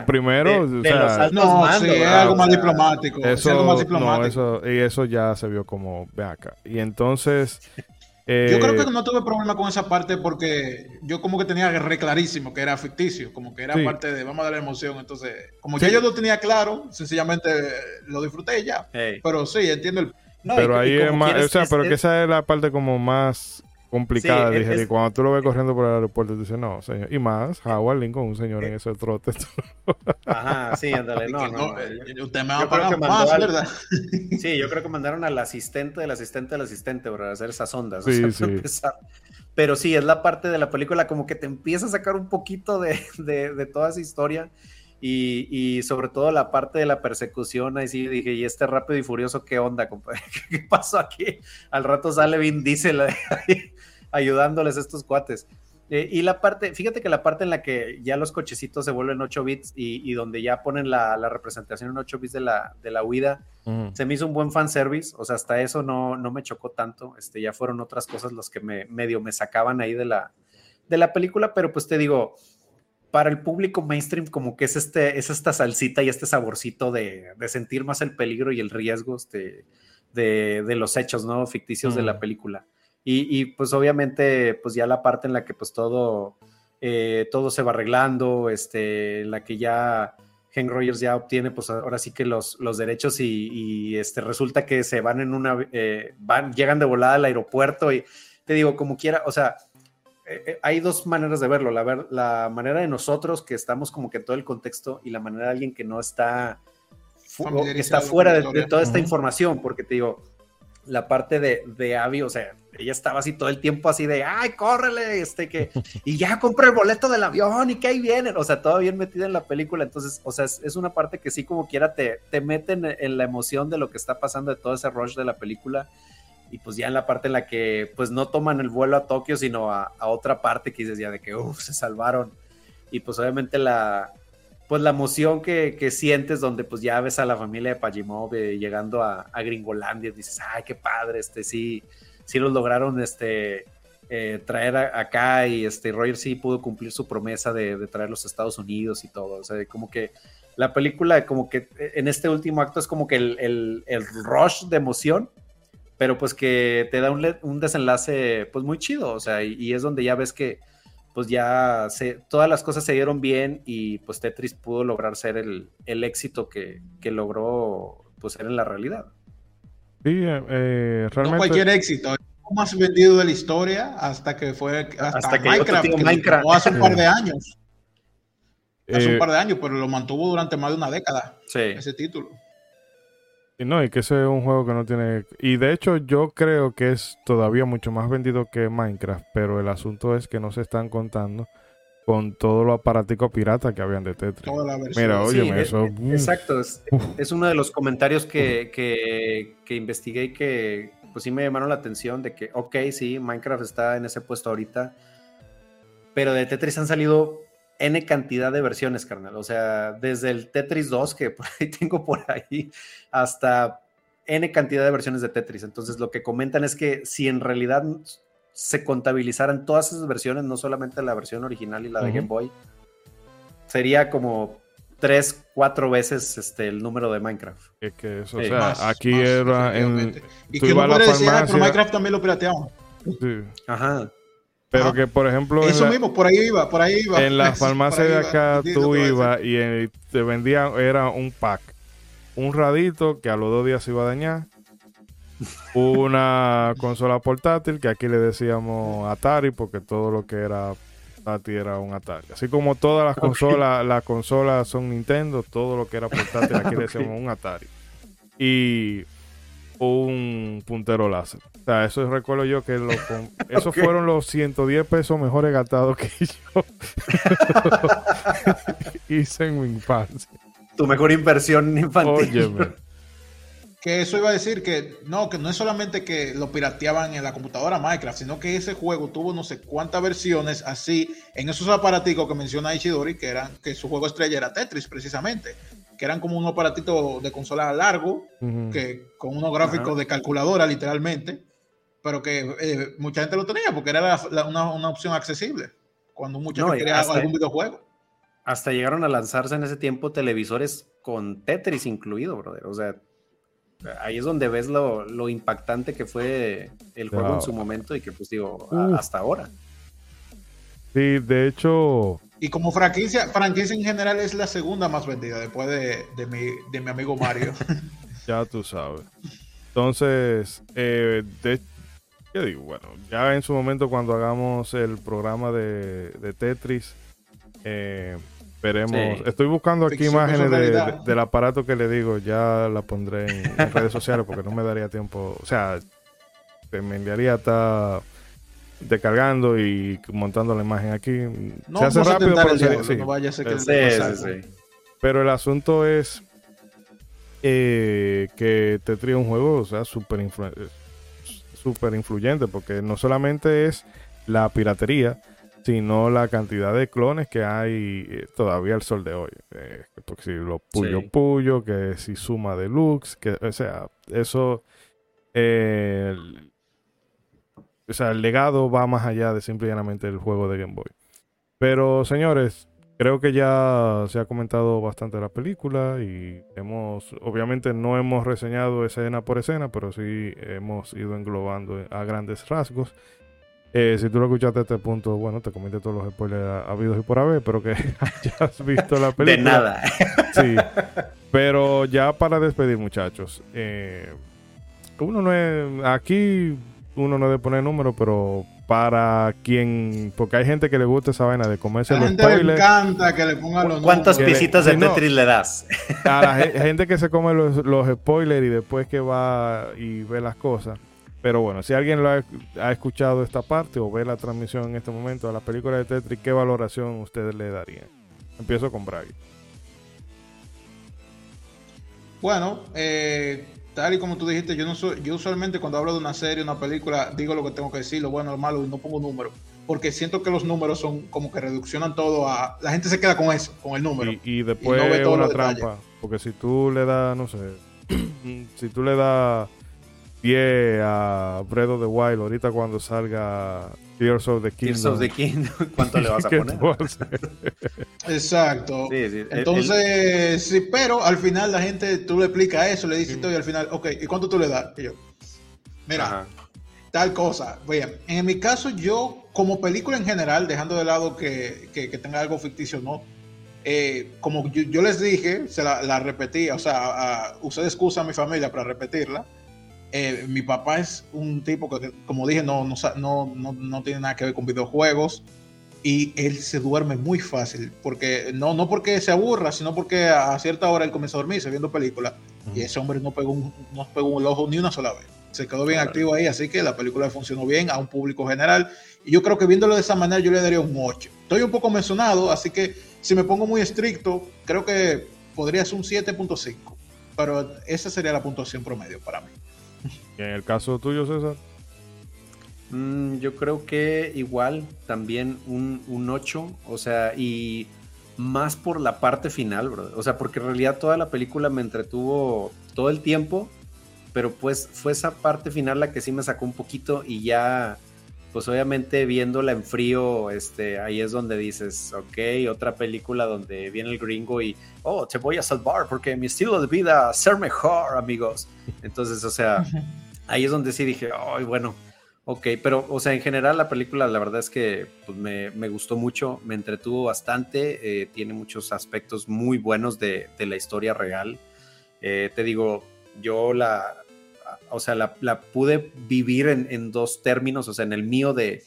primero, o sea, no, sí, es algo más diplomático. Eso, algo más diplomático. y eso ya se vio como, ve acá. Y entonces... yo creo que eh, no tuve problema con esa parte porque yo como que tenía re clarísimo que era ficticio, como que era parte de, vamos a darle emoción. Entonces, como ya yo lo tenía claro, sencillamente lo disfruté ya. Pero sí, entiendo el... pero ahí es más, o sea, pero que esa es la parte como más complicada. dije, y cuando tú lo ves corriendo por el aeropuerto, tú dices, no, señor. Y más, Howard Lincoln, un señor en ese trote. Ajá, sí, ándale, no, no. Usted me va a pagar más, ¿verdad? Sí, yo creo que mandaron al asistente del asistente del asistente para hacer esas ondas. Sí, sí. Pero sí, es la parte de la película como que te empieza a sacar un poquito de, de, de toda esa historia. Y, y, sobre todo la parte de la persecución, ahí sí dije, y este rápido y furioso, ¿qué onda, compadre? ¿Qué pasó aquí? Al rato sale Vin Diesel ahí, ayudándoles a estos cuates. Eh, y la parte, fíjate que la parte en la que ya los cochecitos se vuelven 8 bits y, donde ya ponen la, representación en 8 bits de la, de la huida, se me hizo un buen fanservice, o sea, hasta eso no, no me chocó tanto, este, ya fueron otras cosas los que me medio me sacaban ahí de la, de la película, pero pues te digo, para el público mainstream como que es, este, es esta salsita y este saborcito de, sentir más el peligro y el riesgo este, de, los hechos, ¿no? Ficticios de la película. Y, pues obviamente, pues ya la parte en la que pues todo, eh, todo se va arreglando, este, en la que ya Henry Rogers ya obtiene pues ahora sí que los, los derechos y, este, resulta que se van en una, eh, van, llegan de volada al aeropuerto y te digo, como quiera, o sea, eh, hay dos maneras de verlo. La, la manera de nosotros que estamos como que en todo el contexto y la manera de alguien que no está, que está fuera de, toda esta información, porque te digo, la parte de, de Abby, o sea, ella estaba así todo el tiempo así de, ay, córrele, este que, y ya compré el boleto del avión y que ahí vienen, o sea, todo bien metida en la película, entonces, o sea, es, una parte que sí como quiera te, te meten en la emoción de lo que está pasando, de todo ese rush de la película, y pues ya en la parte en la que pues no toman el vuelo a Tokio, sino a, otra parte que dices ya de que uff, se salvaron. Y pues obviamente la, pues la emoción que, sientes donde pues ya ves a la familia de Pajimov eh, llegando a, a, Gringolandia, dices, ay, qué padre, este sí, sí los lograron este, eh, traer acá y este Roger sí pudo cumplir su promesa de, de traer los Estados Unidos y todo. O sea, como que la película, como que en este último acto es como que el, el, el rush de emoción pero pues que te da un, desenlace pues muy chido, o sea, y, es donde ya ves que pues ya se, todas las cosas se dieron bien y pues Tetris pudo lograr ser el, éxito que, logró pues ser en la realidad. Sí, eh, realmente... No cualquier éxito, el más vendido de la historia hasta que fue hasta, Minecraft, que hace un par de años. Hace un eh, par de años, pero lo mantuvo durante más de una década. Sí. Ese título. Y no, y que ese es un juego que no tiene... Y de hecho yo creo que es todavía mucho más vendido que Minecraft, pero el asunto es que no se están contando con todo lo aparatico pirata que habían de Tetris. Mira, oye, eso... exacto, es, uno de los comentarios que, que, que, investigué y que pues sí me llamaron la atención de que, ok, sí, Minecraft está en ese puesto ahorita, pero de Tetris han salido N cantidad de versiones, carnal. O sea, desde el Tetris 2, que por ahí tengo por ahí, hasta N cantidad de versiones de Tetris. Entonces, lo que comentan es que si en realidad se contabilizaran todas esas versiones, no solamente la versión original y la de Game Boy, sería como tres, cuatro veces este, el número de Minecraft. Es que eso, o sea, aquí era en. Y que no puede decir, ah, pero Minecraft también lo pirateamos. Sí. Ajá. Pero que, por ejemplo. Eso mismo, por ahí iba, por ahí iba. En la farmacia de acá tú ibas y te vendían, era un pack. Un radito que a los dos días se iba a dañar. Una consola portátil que aquí le decíamos Atari porque todo lo que era portátil era un Atari. Así como todas las consolas, las consolas son Nintendo, todo lo que era portátil aquí le decíamos un Atari. Y un puntero láser. O sea, eso recuerdo yo que lo esos fueron los 110 pesos mejores gastados que yo hice en mi infancia. Tu mejor inversión infantil. Que eso iba a decir que no, que no es solamente que lo pirateaban en la computadora Minecraft, sino que ese juego tuvo no sé cuántas versiones así en esos aparaticos que menciona Ichidori, que eran que su juego estrella era Tetris precisamente que eran como un aparatito de consola largo, que con unos gráficos de calculadora literalmente, pero que eh, mucha gente lo tenía porque era una, opción accesible cuando mucha gente quería algún videojuego. Hasta llegaron a lanzarse en ese tiempo televisores con Tetris incluido, brother. O sea, ahí es donde ves lo, impactante que fue el juego en su momento y que pues digo, hasta ahora. Sí, de hecho, y como franquicia, franquicia en general es la segunda más vendida después de, mi, amigo Mario. ya tú sabes. Entonces, eh, ¿qué digo? Bueno, ya en su momento cuando hagamos el programa de, Tetris, eh, veremos. Estoy buscando aquí imágenes del aparato que le digo, ya la pondré en, redes sociales porque no me daría tiempo. O sea, me enviaría hasta descargando y montando la imagen aquí. se hace rápido, pero Pero el asunto es eh, que Tetris es un juego, o sea, súper super influyente, porque no solamente es la piratería, sino la cantidad de clones que hay eh, todavía al sol de hoy. Eh, porque si lo Puyo Puyo, que si Suma Deluxe, que, o sea, eso... Eh, o sea, el legado va más allá de simplemente el juego de Game Boy. Pero, señores, creo que ya se ha comentado bastante la película y hemos, obviamente no hemos reseñado escena por escena, pero sí hemos ido englobando a grandes rasgos. Eh, si tú lo escuchaste a este punto, bueno, te comenté todos los spoilers habidos y por haber, pero que hayas visto la película. De nada. Sí. Pero ya para despedir, muchachos. Eh, uno no es. Aquí uno no debe poner número, pero para quien. Porque hay gente que le gusta esa vaina de comerse A la los gente le spoilers. encanta que le pongan los ¿Cuántas pisitas de no. Tetris le das? A la ge- gente que se come los, los spoilers y después que va y ve las cosas. Pero bueno, si alguien lo ha, ha escuchado esta parte o ve la transmisión en este momento a la película de Tetris, ¿qué valoración ustedes le darían? Empiezo con Bragg. Bueno, eh, tal y como tú dijiste, yo no soy, yo usualmente cuando hablo de una serie, una película, digo lo que tengo que decir, lo bueno, lo malo, y no pongo números. Porque siento que los números son como que reduccionan todo a. La gente se queda con eso, con el número. Y, y después Y no ve una detalles. trampa. Porque si tú le das, no sé, si tú le das pie a of the Wild, ahorita cuando salga Tears of the Kingdom. Tears of the Kingdom, ¿cuánto le vas a ¿qué poner? a? Exacto. Sí, sí, el- Entonces, sí, pero al final la gente, tú le explicas eso, le dices todo y al final, ok, ¿y cuánto tú le das? Y yo, mira, Ajá. tal cosa. Bien, en mi caso, yo, como película en general, dejando de lado que, que- que tenga algo ficticio, no. eh, como yo, yo les dije, se la, la repetí, o sea, a- usé de excusa a mi familia para repetirla. Eh, mi papá es un tipo que, como dije, no, no, no, no, tiene nada que ver con videojuegos y él se duerme muy fácil, porque no, no porque se aburra, sino porque a cierta hora él comienza a dormirse viendo películas y ese hombre no pegó, un, no pegó el ojo ni una sola vez. Se quedó bien Claro. activo ahí, así que la película funcionó bien a un público general. Y yo creo que viéndolo de esa manera, yo le daría un 8. Estoy un poco mencionado, así que si me pongo muy estricto, creo que podría ser un 7.5. Pero esa sería la puntuación promedio para mí. Y en el caso tuyo, César. Mm, yo creo que igual también un, un 8, o sea, y más por la parte final, bro. O sea, porque en realidad toda la película me entretuvo todo el tiempo, pero pues fue esa parte final la que sí me sacó un poquito y ya, pues obviamente viéndola en frío, este, ahí es donde dices, ok, otra película donde viene el gringo y, oh, te voy a salvar porque mi estilo de vida es ser mejor, amigos. Entonces, o sea, ahí es donde sí dije, ay, bueno, ok, pero, o sea, en general la película, la verdad es que pues, me, me gustó mucho, me entretuvo bastante, eh, tiene muchos aspectos muy buenos de, de la historia real. Eh, te digo, yo la, o sea, la, la pude vivir en, en, dos términos, o sea, en el mío de,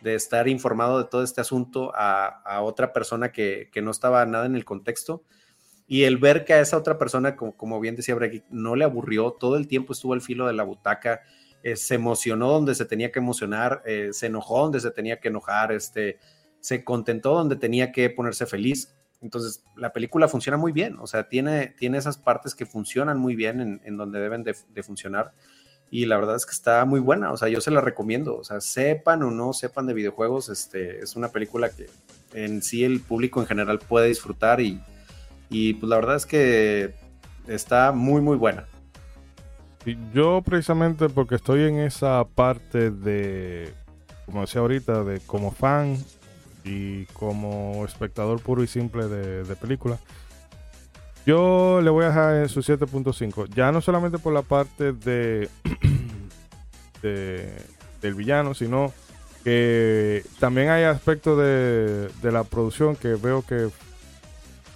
de estar informado de todo este asunto a, a otra persona que, que, no estaba nada en el contexto. Y el ver que a esa otra persona, como, como bien decía Brecky, no le aburrió, todo el tiempo estuvo al filo de la butaca, eh, se emocionó donde se tenía que emocionar, eh, se enojó donde se tenía que enojar, este, se contentó donde tenía que ponerse feliz. Entonces, la película funciona muy bien, o sea, tiene, tiene esas partes que funcionan muy bien en, en donde deben de, de, funcionar. Y la verdad es que está muy buena, o sea, yo se la recomiendo, o sea, sepan o no sepan de videojuegos, este, es una película que en sí el público en general puede disfrutar y, y pues la verdad es que está muy, muy buena. Yo precisamente porque estoy en esa parte de, como decía ahorita, de como fan y como espectador puro y simple de, de película, yo le voy a dejar en su 7.5. Ya no solamente por la parte de, de, del villano, sino que también hay aspectos de, de la producción que veo que,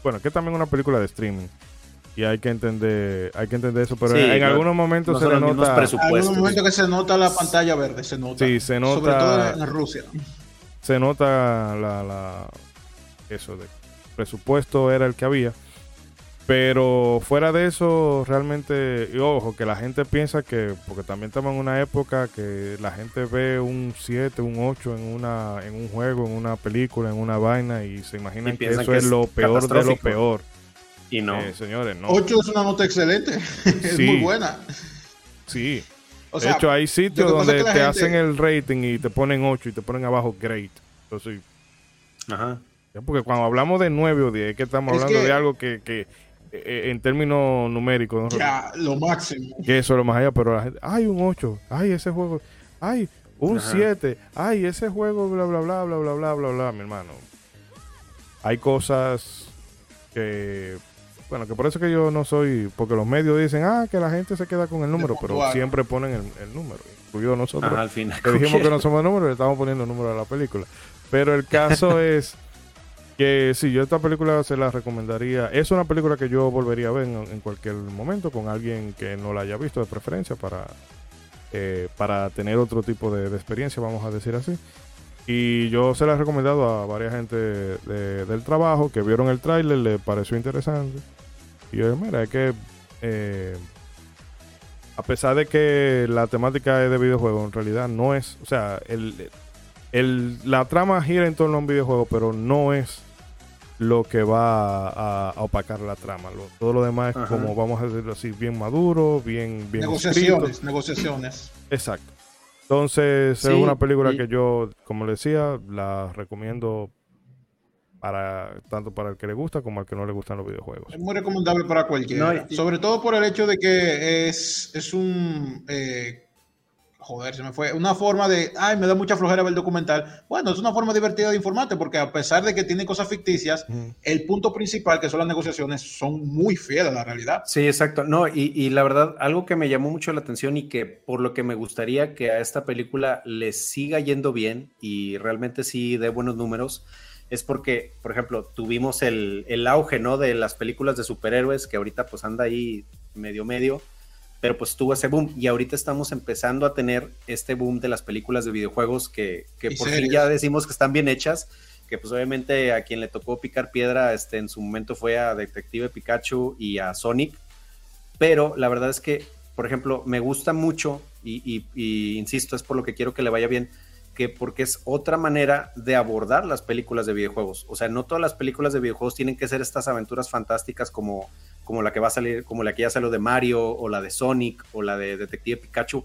bueno, que es también una película de streaming. Y hay que entender hay que entender eso pero sí, en, en no, algunos momentos no se le nota en algunos momentos que se nota la pantalla verde se nota. Sí se nota sobre todo en Rusia. se nota la, la eso de presupuesto era el que había pero fuera de eso realmente y ojo que la gente piensa que porque también estamos en una época que la gente ve un 7 un 8 en una en un juego en una película en una vaina y se imaginan y que eso que es, es lo peor de lo peor y no. Eh, señores, no. 8 es una nota excelente. es muy buena. Sí. O de hecho, hay sitios donde es que la te gente- hacen el rating y te ponen 8 y te ponen abajo great. Entonces, Ajá. ya porque cuando hablamos de 9 o 10, es que estamos Es hablando que- de algo que, que, en términos numéricos, ¿no? Ya, lo máximo. que eso es lo más allá, pero la gente, ay, un 8, ay, ese juego, ay, un Ajá. 7, ay, ese juego, bla, bla, bla, bla, bla, bla, bla, bla, mi hermano. hay cosas que, bueno, que por eso que yo no soy, porque los medios dicen, ah, que la gente se queda con el número, pero siempre ponen el, número, incluido nosotros. al final. Que dijimos que no somos números, le estamos poniendo el número a la película. Pero el caso es que sí, yo esta película se la recomendaría. Es una película que yo volvería a ver en, cualquier momento con alguien que no la haya visto de preferencia para, eh, para tener otro tipo de, experiencia, vamos a decir así. Y yo se la he recomendado a varias gente del trabajo que vieron el tráiler, le pareció interesante. Y yo, mira, es que eh, a pesar de que la temática es de videojuego, en realidad no es, o sea, el, el, la trama gira en torno a un videojuego, pero no es lo que va a, opacar la trama. todo lo demás es como, vamos a decirlo así, bien maduro, bien... bien negociaciones, negociaciones. Exacto. Entonces, es una película que yo, como le decía, la recomiendo para tanto para el que le gusta como al que no le gustan los videojuegos. Es muy recomendable para cualquiera. Sobre todo por el hecho de que es, es un eh, joder, se me fue. Una forma de, ay, me da mucha flojera ver el documental. Bueno, es una forma divertida de informarte porque a pesar de que tiene cosas ficticias, el punto principal, que son las negociaciones, son muy fieles a la realidad. Sí, exacto. No, y, y, la verdad, algo que me llamó mucho la atención y que por lo que me gustaría que a esta película le siga yendo bien y realmente sí dé buenos números, es porque, por ejemplo, tuvimos el, el auge, ¿no? De las películas de superhéroes que ahorita pues anda ahí medio medio pero pues tuvo ese boom. Y ahorita estamos empezando a tener este boom de las películas de videojuegos que, que por fin ya decimos que están bien hechas, que pues obviamente a quien le tocó picar piedra este, en su momento fue a Detective Pikachu y a Sonic, pero la verdad es que, por ejemplo, me gusta mucho y, y insisto, es por lo que quiero que le vaya bien, que porque es otra manera de abordar las películas de videojuegos. O sea, no todas las películas de videojuegos tienen que ser estas aventuras fantásticas como como la que va a salir, como la que ya salió de Mario, o la de Sonic, o la de Detective Pikachu.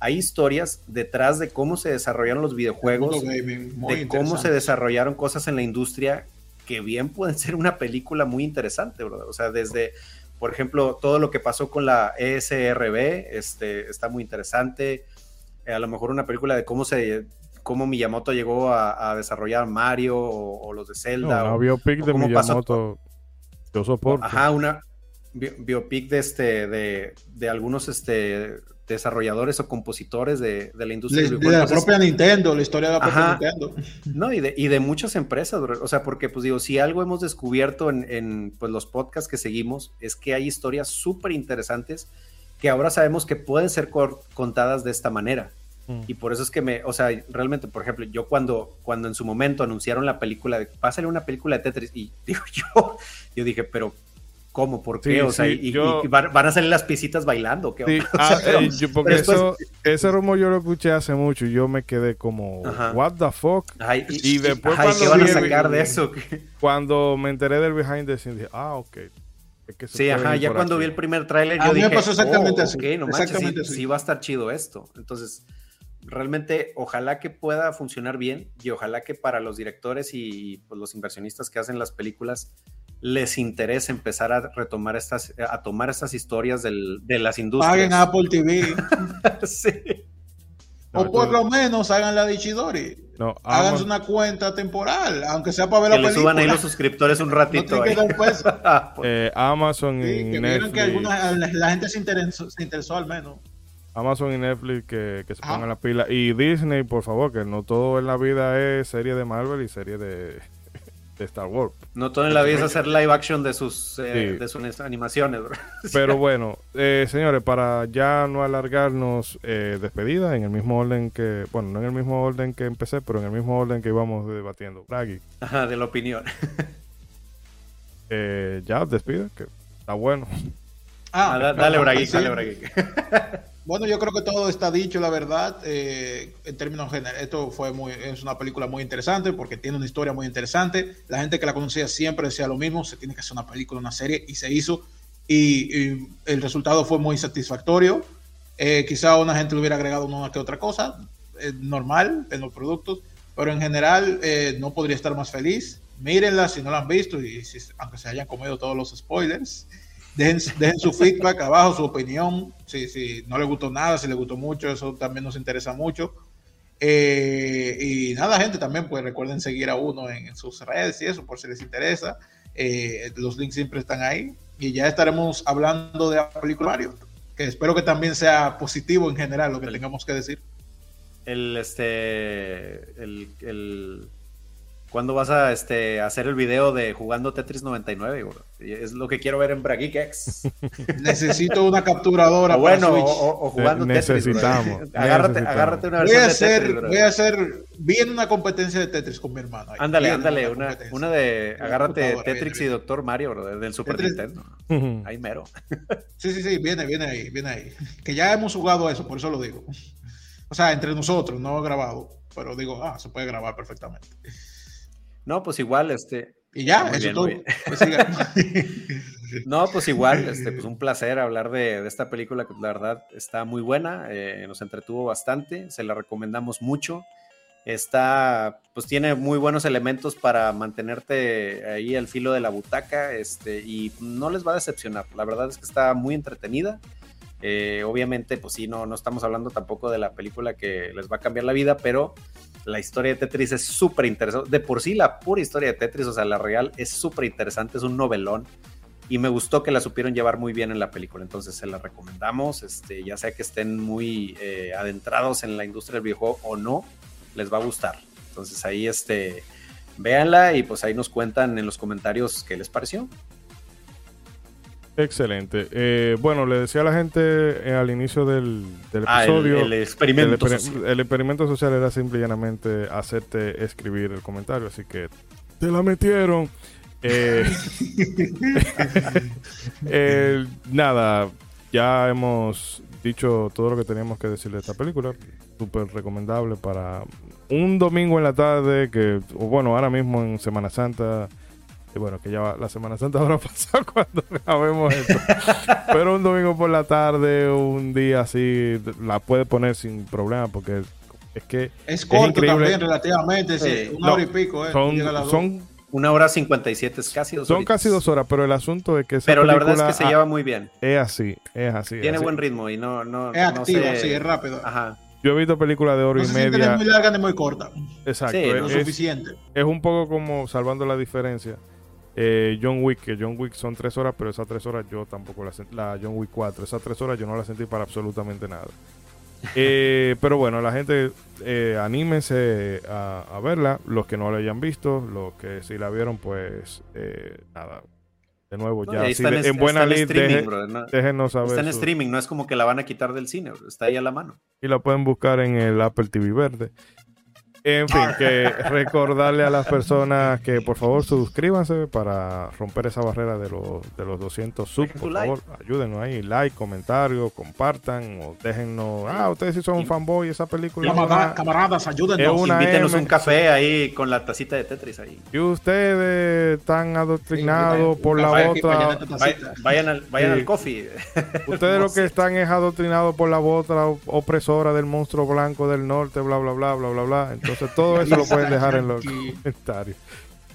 Hay historias detrás de cómo se desarrollaron los videojuegos, de cómo se desarrollaron cosas en la industria que bien pueden ser una película muy interesante, ¿verdad? O sea, desde, por ejemplo, todo lo que pasó con la ESRB, este, está muy interesante. Eh, a lo mejor una película de cómo se cómo Miyamoto llegó a, desarrollar Mario o, los de Zelda. No, biopic de Miyamoto. yo soporto. Ajá, una, biopic de este de, algunos este desarrolladores o compositores de, la industria de, la propia Nintendo, la historia de la propia Nintendo. No, y de, y de muchas empresas, o sea, porque pues digo, si algo hemos descubierto en, pues, los podcasts que seguimos, es que hay historias súper interesantes que ahora sabemos que pueden ser contadas de esta manera. Mm. Y por eso es que me, o sea, realmente, por ejemplo, yo cuando, cuando en su momento anunciaron la película, de, va a salir una película de Tetris, y digo yo, yo dije, pero ¿Cómo? ¿Por qué? o sea, y, van, a salir las piecitas bailando. ¿qué ah, eh, porque eso, ese rumor yo lo escuché hace mucho y yo me quedé como, ¿What the fuck? y, después cuando ¿qué van a sacar de eso? Cuando me enteré del behind the scenes, dije, ah, ok. sí, ajá, ya cuando vi el primer tráiler yo dije, me pasó exactamente oh, así. no exactamente sí, va a estar chido esto. Entonces, realmente ojalá que pueda funcionar bien y ojalá que para los directores y pues, los inversionistas que hacen las películas les interesa empezar a retomar estas, a tomar estas historias del, de las industrias. Paguen Apple TV. sí. O por lo menos hagan la de Ichidori. No, Háganse una cuenta temporal, aunque sea para ver la película. Que le suban ahí los suscriptores un ratito. eh, Amazon y Netflix. que alguna, la gente se interesó, se interesó al menos. Amazon y Netflix que, que se pongan la pila. Y Disney, por favor, que no todo en la vida es serie de Marvel y serie de, de Star Wars. No todo en la vida es hacer live action de sus, eh, de sus animaciones. Pero bueno, eh, señores, para ya no alargarnos, eh, despedida en el mismo orden que, bueno, no en el mismo orden que empecé, pero en el mismo orden que íbamos debatiendo. Bragi. Ajá, de la opinión. ya, despide, que está bueno. Ah, ah dale, Bragi, dale, Bragi. Bueno, yo creo que todo está dicho, la verdad. Eh, en términos generales, esto fue muy, es una película muy interesante porque tiene una historia muy interesante. La gente que la conocía siempre decía lo mismo: se tiene que hacer una película, una serie, y se hizo. Y, el resultado fue muy satisfactorio. Eh, quizá una gente le hubiera agregado una que otra cosa, normal en los productos, pero en general eh, no podría estar más feliz. Mírenla si no la han visto y si, aunque se hayan comido todos los spoilers. Dejen, su feedback abajo, su opinión, si, si no le gustó nada, si le gustó mucho, eso también nos interesa mucho. Eh, y nada, gente, también pues recuerden seguir a uno en, sus redes y eso, por si les interesa. Eh, los links siempre están ahí. Y ya estaremos hablando de la película Mario, que espero que también sea positivo en general lo que tengamos que decir. El, este, el, el ¿Cuándo vas a este, hacer el video de jugando Tetris 99? Es lo que quiero ver en Braguikex. Necesito una capturadora. O bueno, o, jugando necesitamos, Tetris. Agárrate, agárrate una versión voy a hacer, de Tetris. Voy a hacer bien una competencia de Tetris con mi hermano. ándale, ándale. Una, una, de agárrate Tetris y Doctor Mario, bro, del Super Nintendo. ahí mero. sí, sí, sí, viene, viene ahí, viene ahí. Que ya hemos jugado eso, por eso lo digo. O sea, entre nosotros, no grabado. Pero digo, ah, se puede grabar perfectamente. No, pues igual, este. Y ya, eso todo. Pues no, pues igual, este, pues un placer hablar de, de, esta película que la verdad está muy buena, eh, nos entretuvo bastante, se la recomendamos mucho. Está, pues tiene muy buenos elementos para mantenerte ahí al filo de la butaca, este, y no les va a decepcionar. La verdad es que está muy entretenida. Eh, obviamente, pues sí, no, no estamos hablando tampoco de la película que les va a cambiar la vida, pero la historia de Tetris es súper interesante. De por sí, la pura historia de Tetris, o sea, la real, es súper interesante, es un novelón. Y me gustó que la supieron llevar muy bien en la película. Entonces se la recomendamos. Este, ya sea que estén muy eh, adentrados en la industria del videojuego o no, les va a gustar. Entonces ahí este, véanla y pues ahí nos cuentan en los comentarios qué les pareció. Excelente. Eh, bueno, le decía a la gente eh, al inicio del, ah, episodio. el, experimento el, social. el, experimento social era simple y llanamente hacerte escribir el comentario. Así que te la metieron. Eh, nada, ya hemos dicho todo lo que teníamos que decir de esta película. Súper recomendable para un domingo en la tarde. Que, bueno, ahora mismo en Semana Santa bueno, que ya la Semana Santa habrá pasado cuando grabemos esto. Pero un domingo por la tarde, un día así, la puede poner sin problema porque es que... Es corto también relativamente, sí. una hora y pico. Eh, son, son una hora cincuenta y siete, es casi dos Son casi dos horas, pero el asunto es que Pero la verdad es que se lleva muy bien. Es así, es así. Tiene así. buen ritmo y no... no es activo, sí, es rápido. Ajá. Yo he visto películas de hora no y media. No es muy larga ni muy corta. Exacto. Sí, es, no es suficiente. Es un poco como salvando la diferencia. Eh, John Wick, que John Wick son tres horas, pero esas tres horas yo tampoco la sentí. La John Wick 4, esas tres horas yo no la sentí para absolutamente nada. Eh, pero bueno, la gente eh, anímense a, a, verla. Los que no la hayan visto, los que sí la vieron, pues nada. De nuevo, No, ya está en en buena lid, deje- brother, ¿no? déjenos saber. Está en su- streaming, no es como que la van a quitar del cine, está ahí a la mano. y la pueden buscar en el Apple TV verde. En fin, que recordarle a las personas que por favor suscríbanse para romper esa barrera de los, de los 200 subs. Por favor, ayúdenos ahí, like, comentario, compartan o déjennos. Ah, ustedes sí son un fanboy, esa película. Camarada- camaradas, ayúdenos. Invítenos M. un café ahí con la tacita de Tetris ahí. Y ustedes están adoctrinados Sí, por la tacita. vayan al, vayan Sí. al coffee. Ustedes lo que están es adoctrinados por la otra opresora del monstruo blanco del norte, bla, bla, bla, bla, bla, bla. Entonces todo eso lo pueden dejar en los comentarios.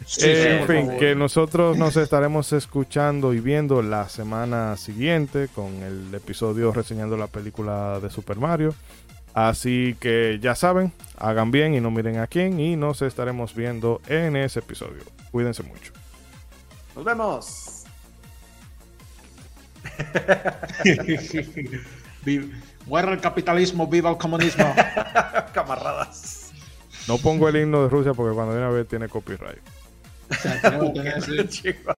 Sí, Eh, en fin, que nosotros nos estaremos escuchando y viendo la semana siguiente con el episodio reseñando la película de Super Mario. Así que ya saben, hagan bien y no miren a quién y nos estaremos viendo en ese episodio. Cuídense mucho. Nos vemos. Vi- Muera el capitalismo, viva el comunismo. Camaradas. No pongo el himno de Rusia porque cuando viene a ver tiene copyright. O sea,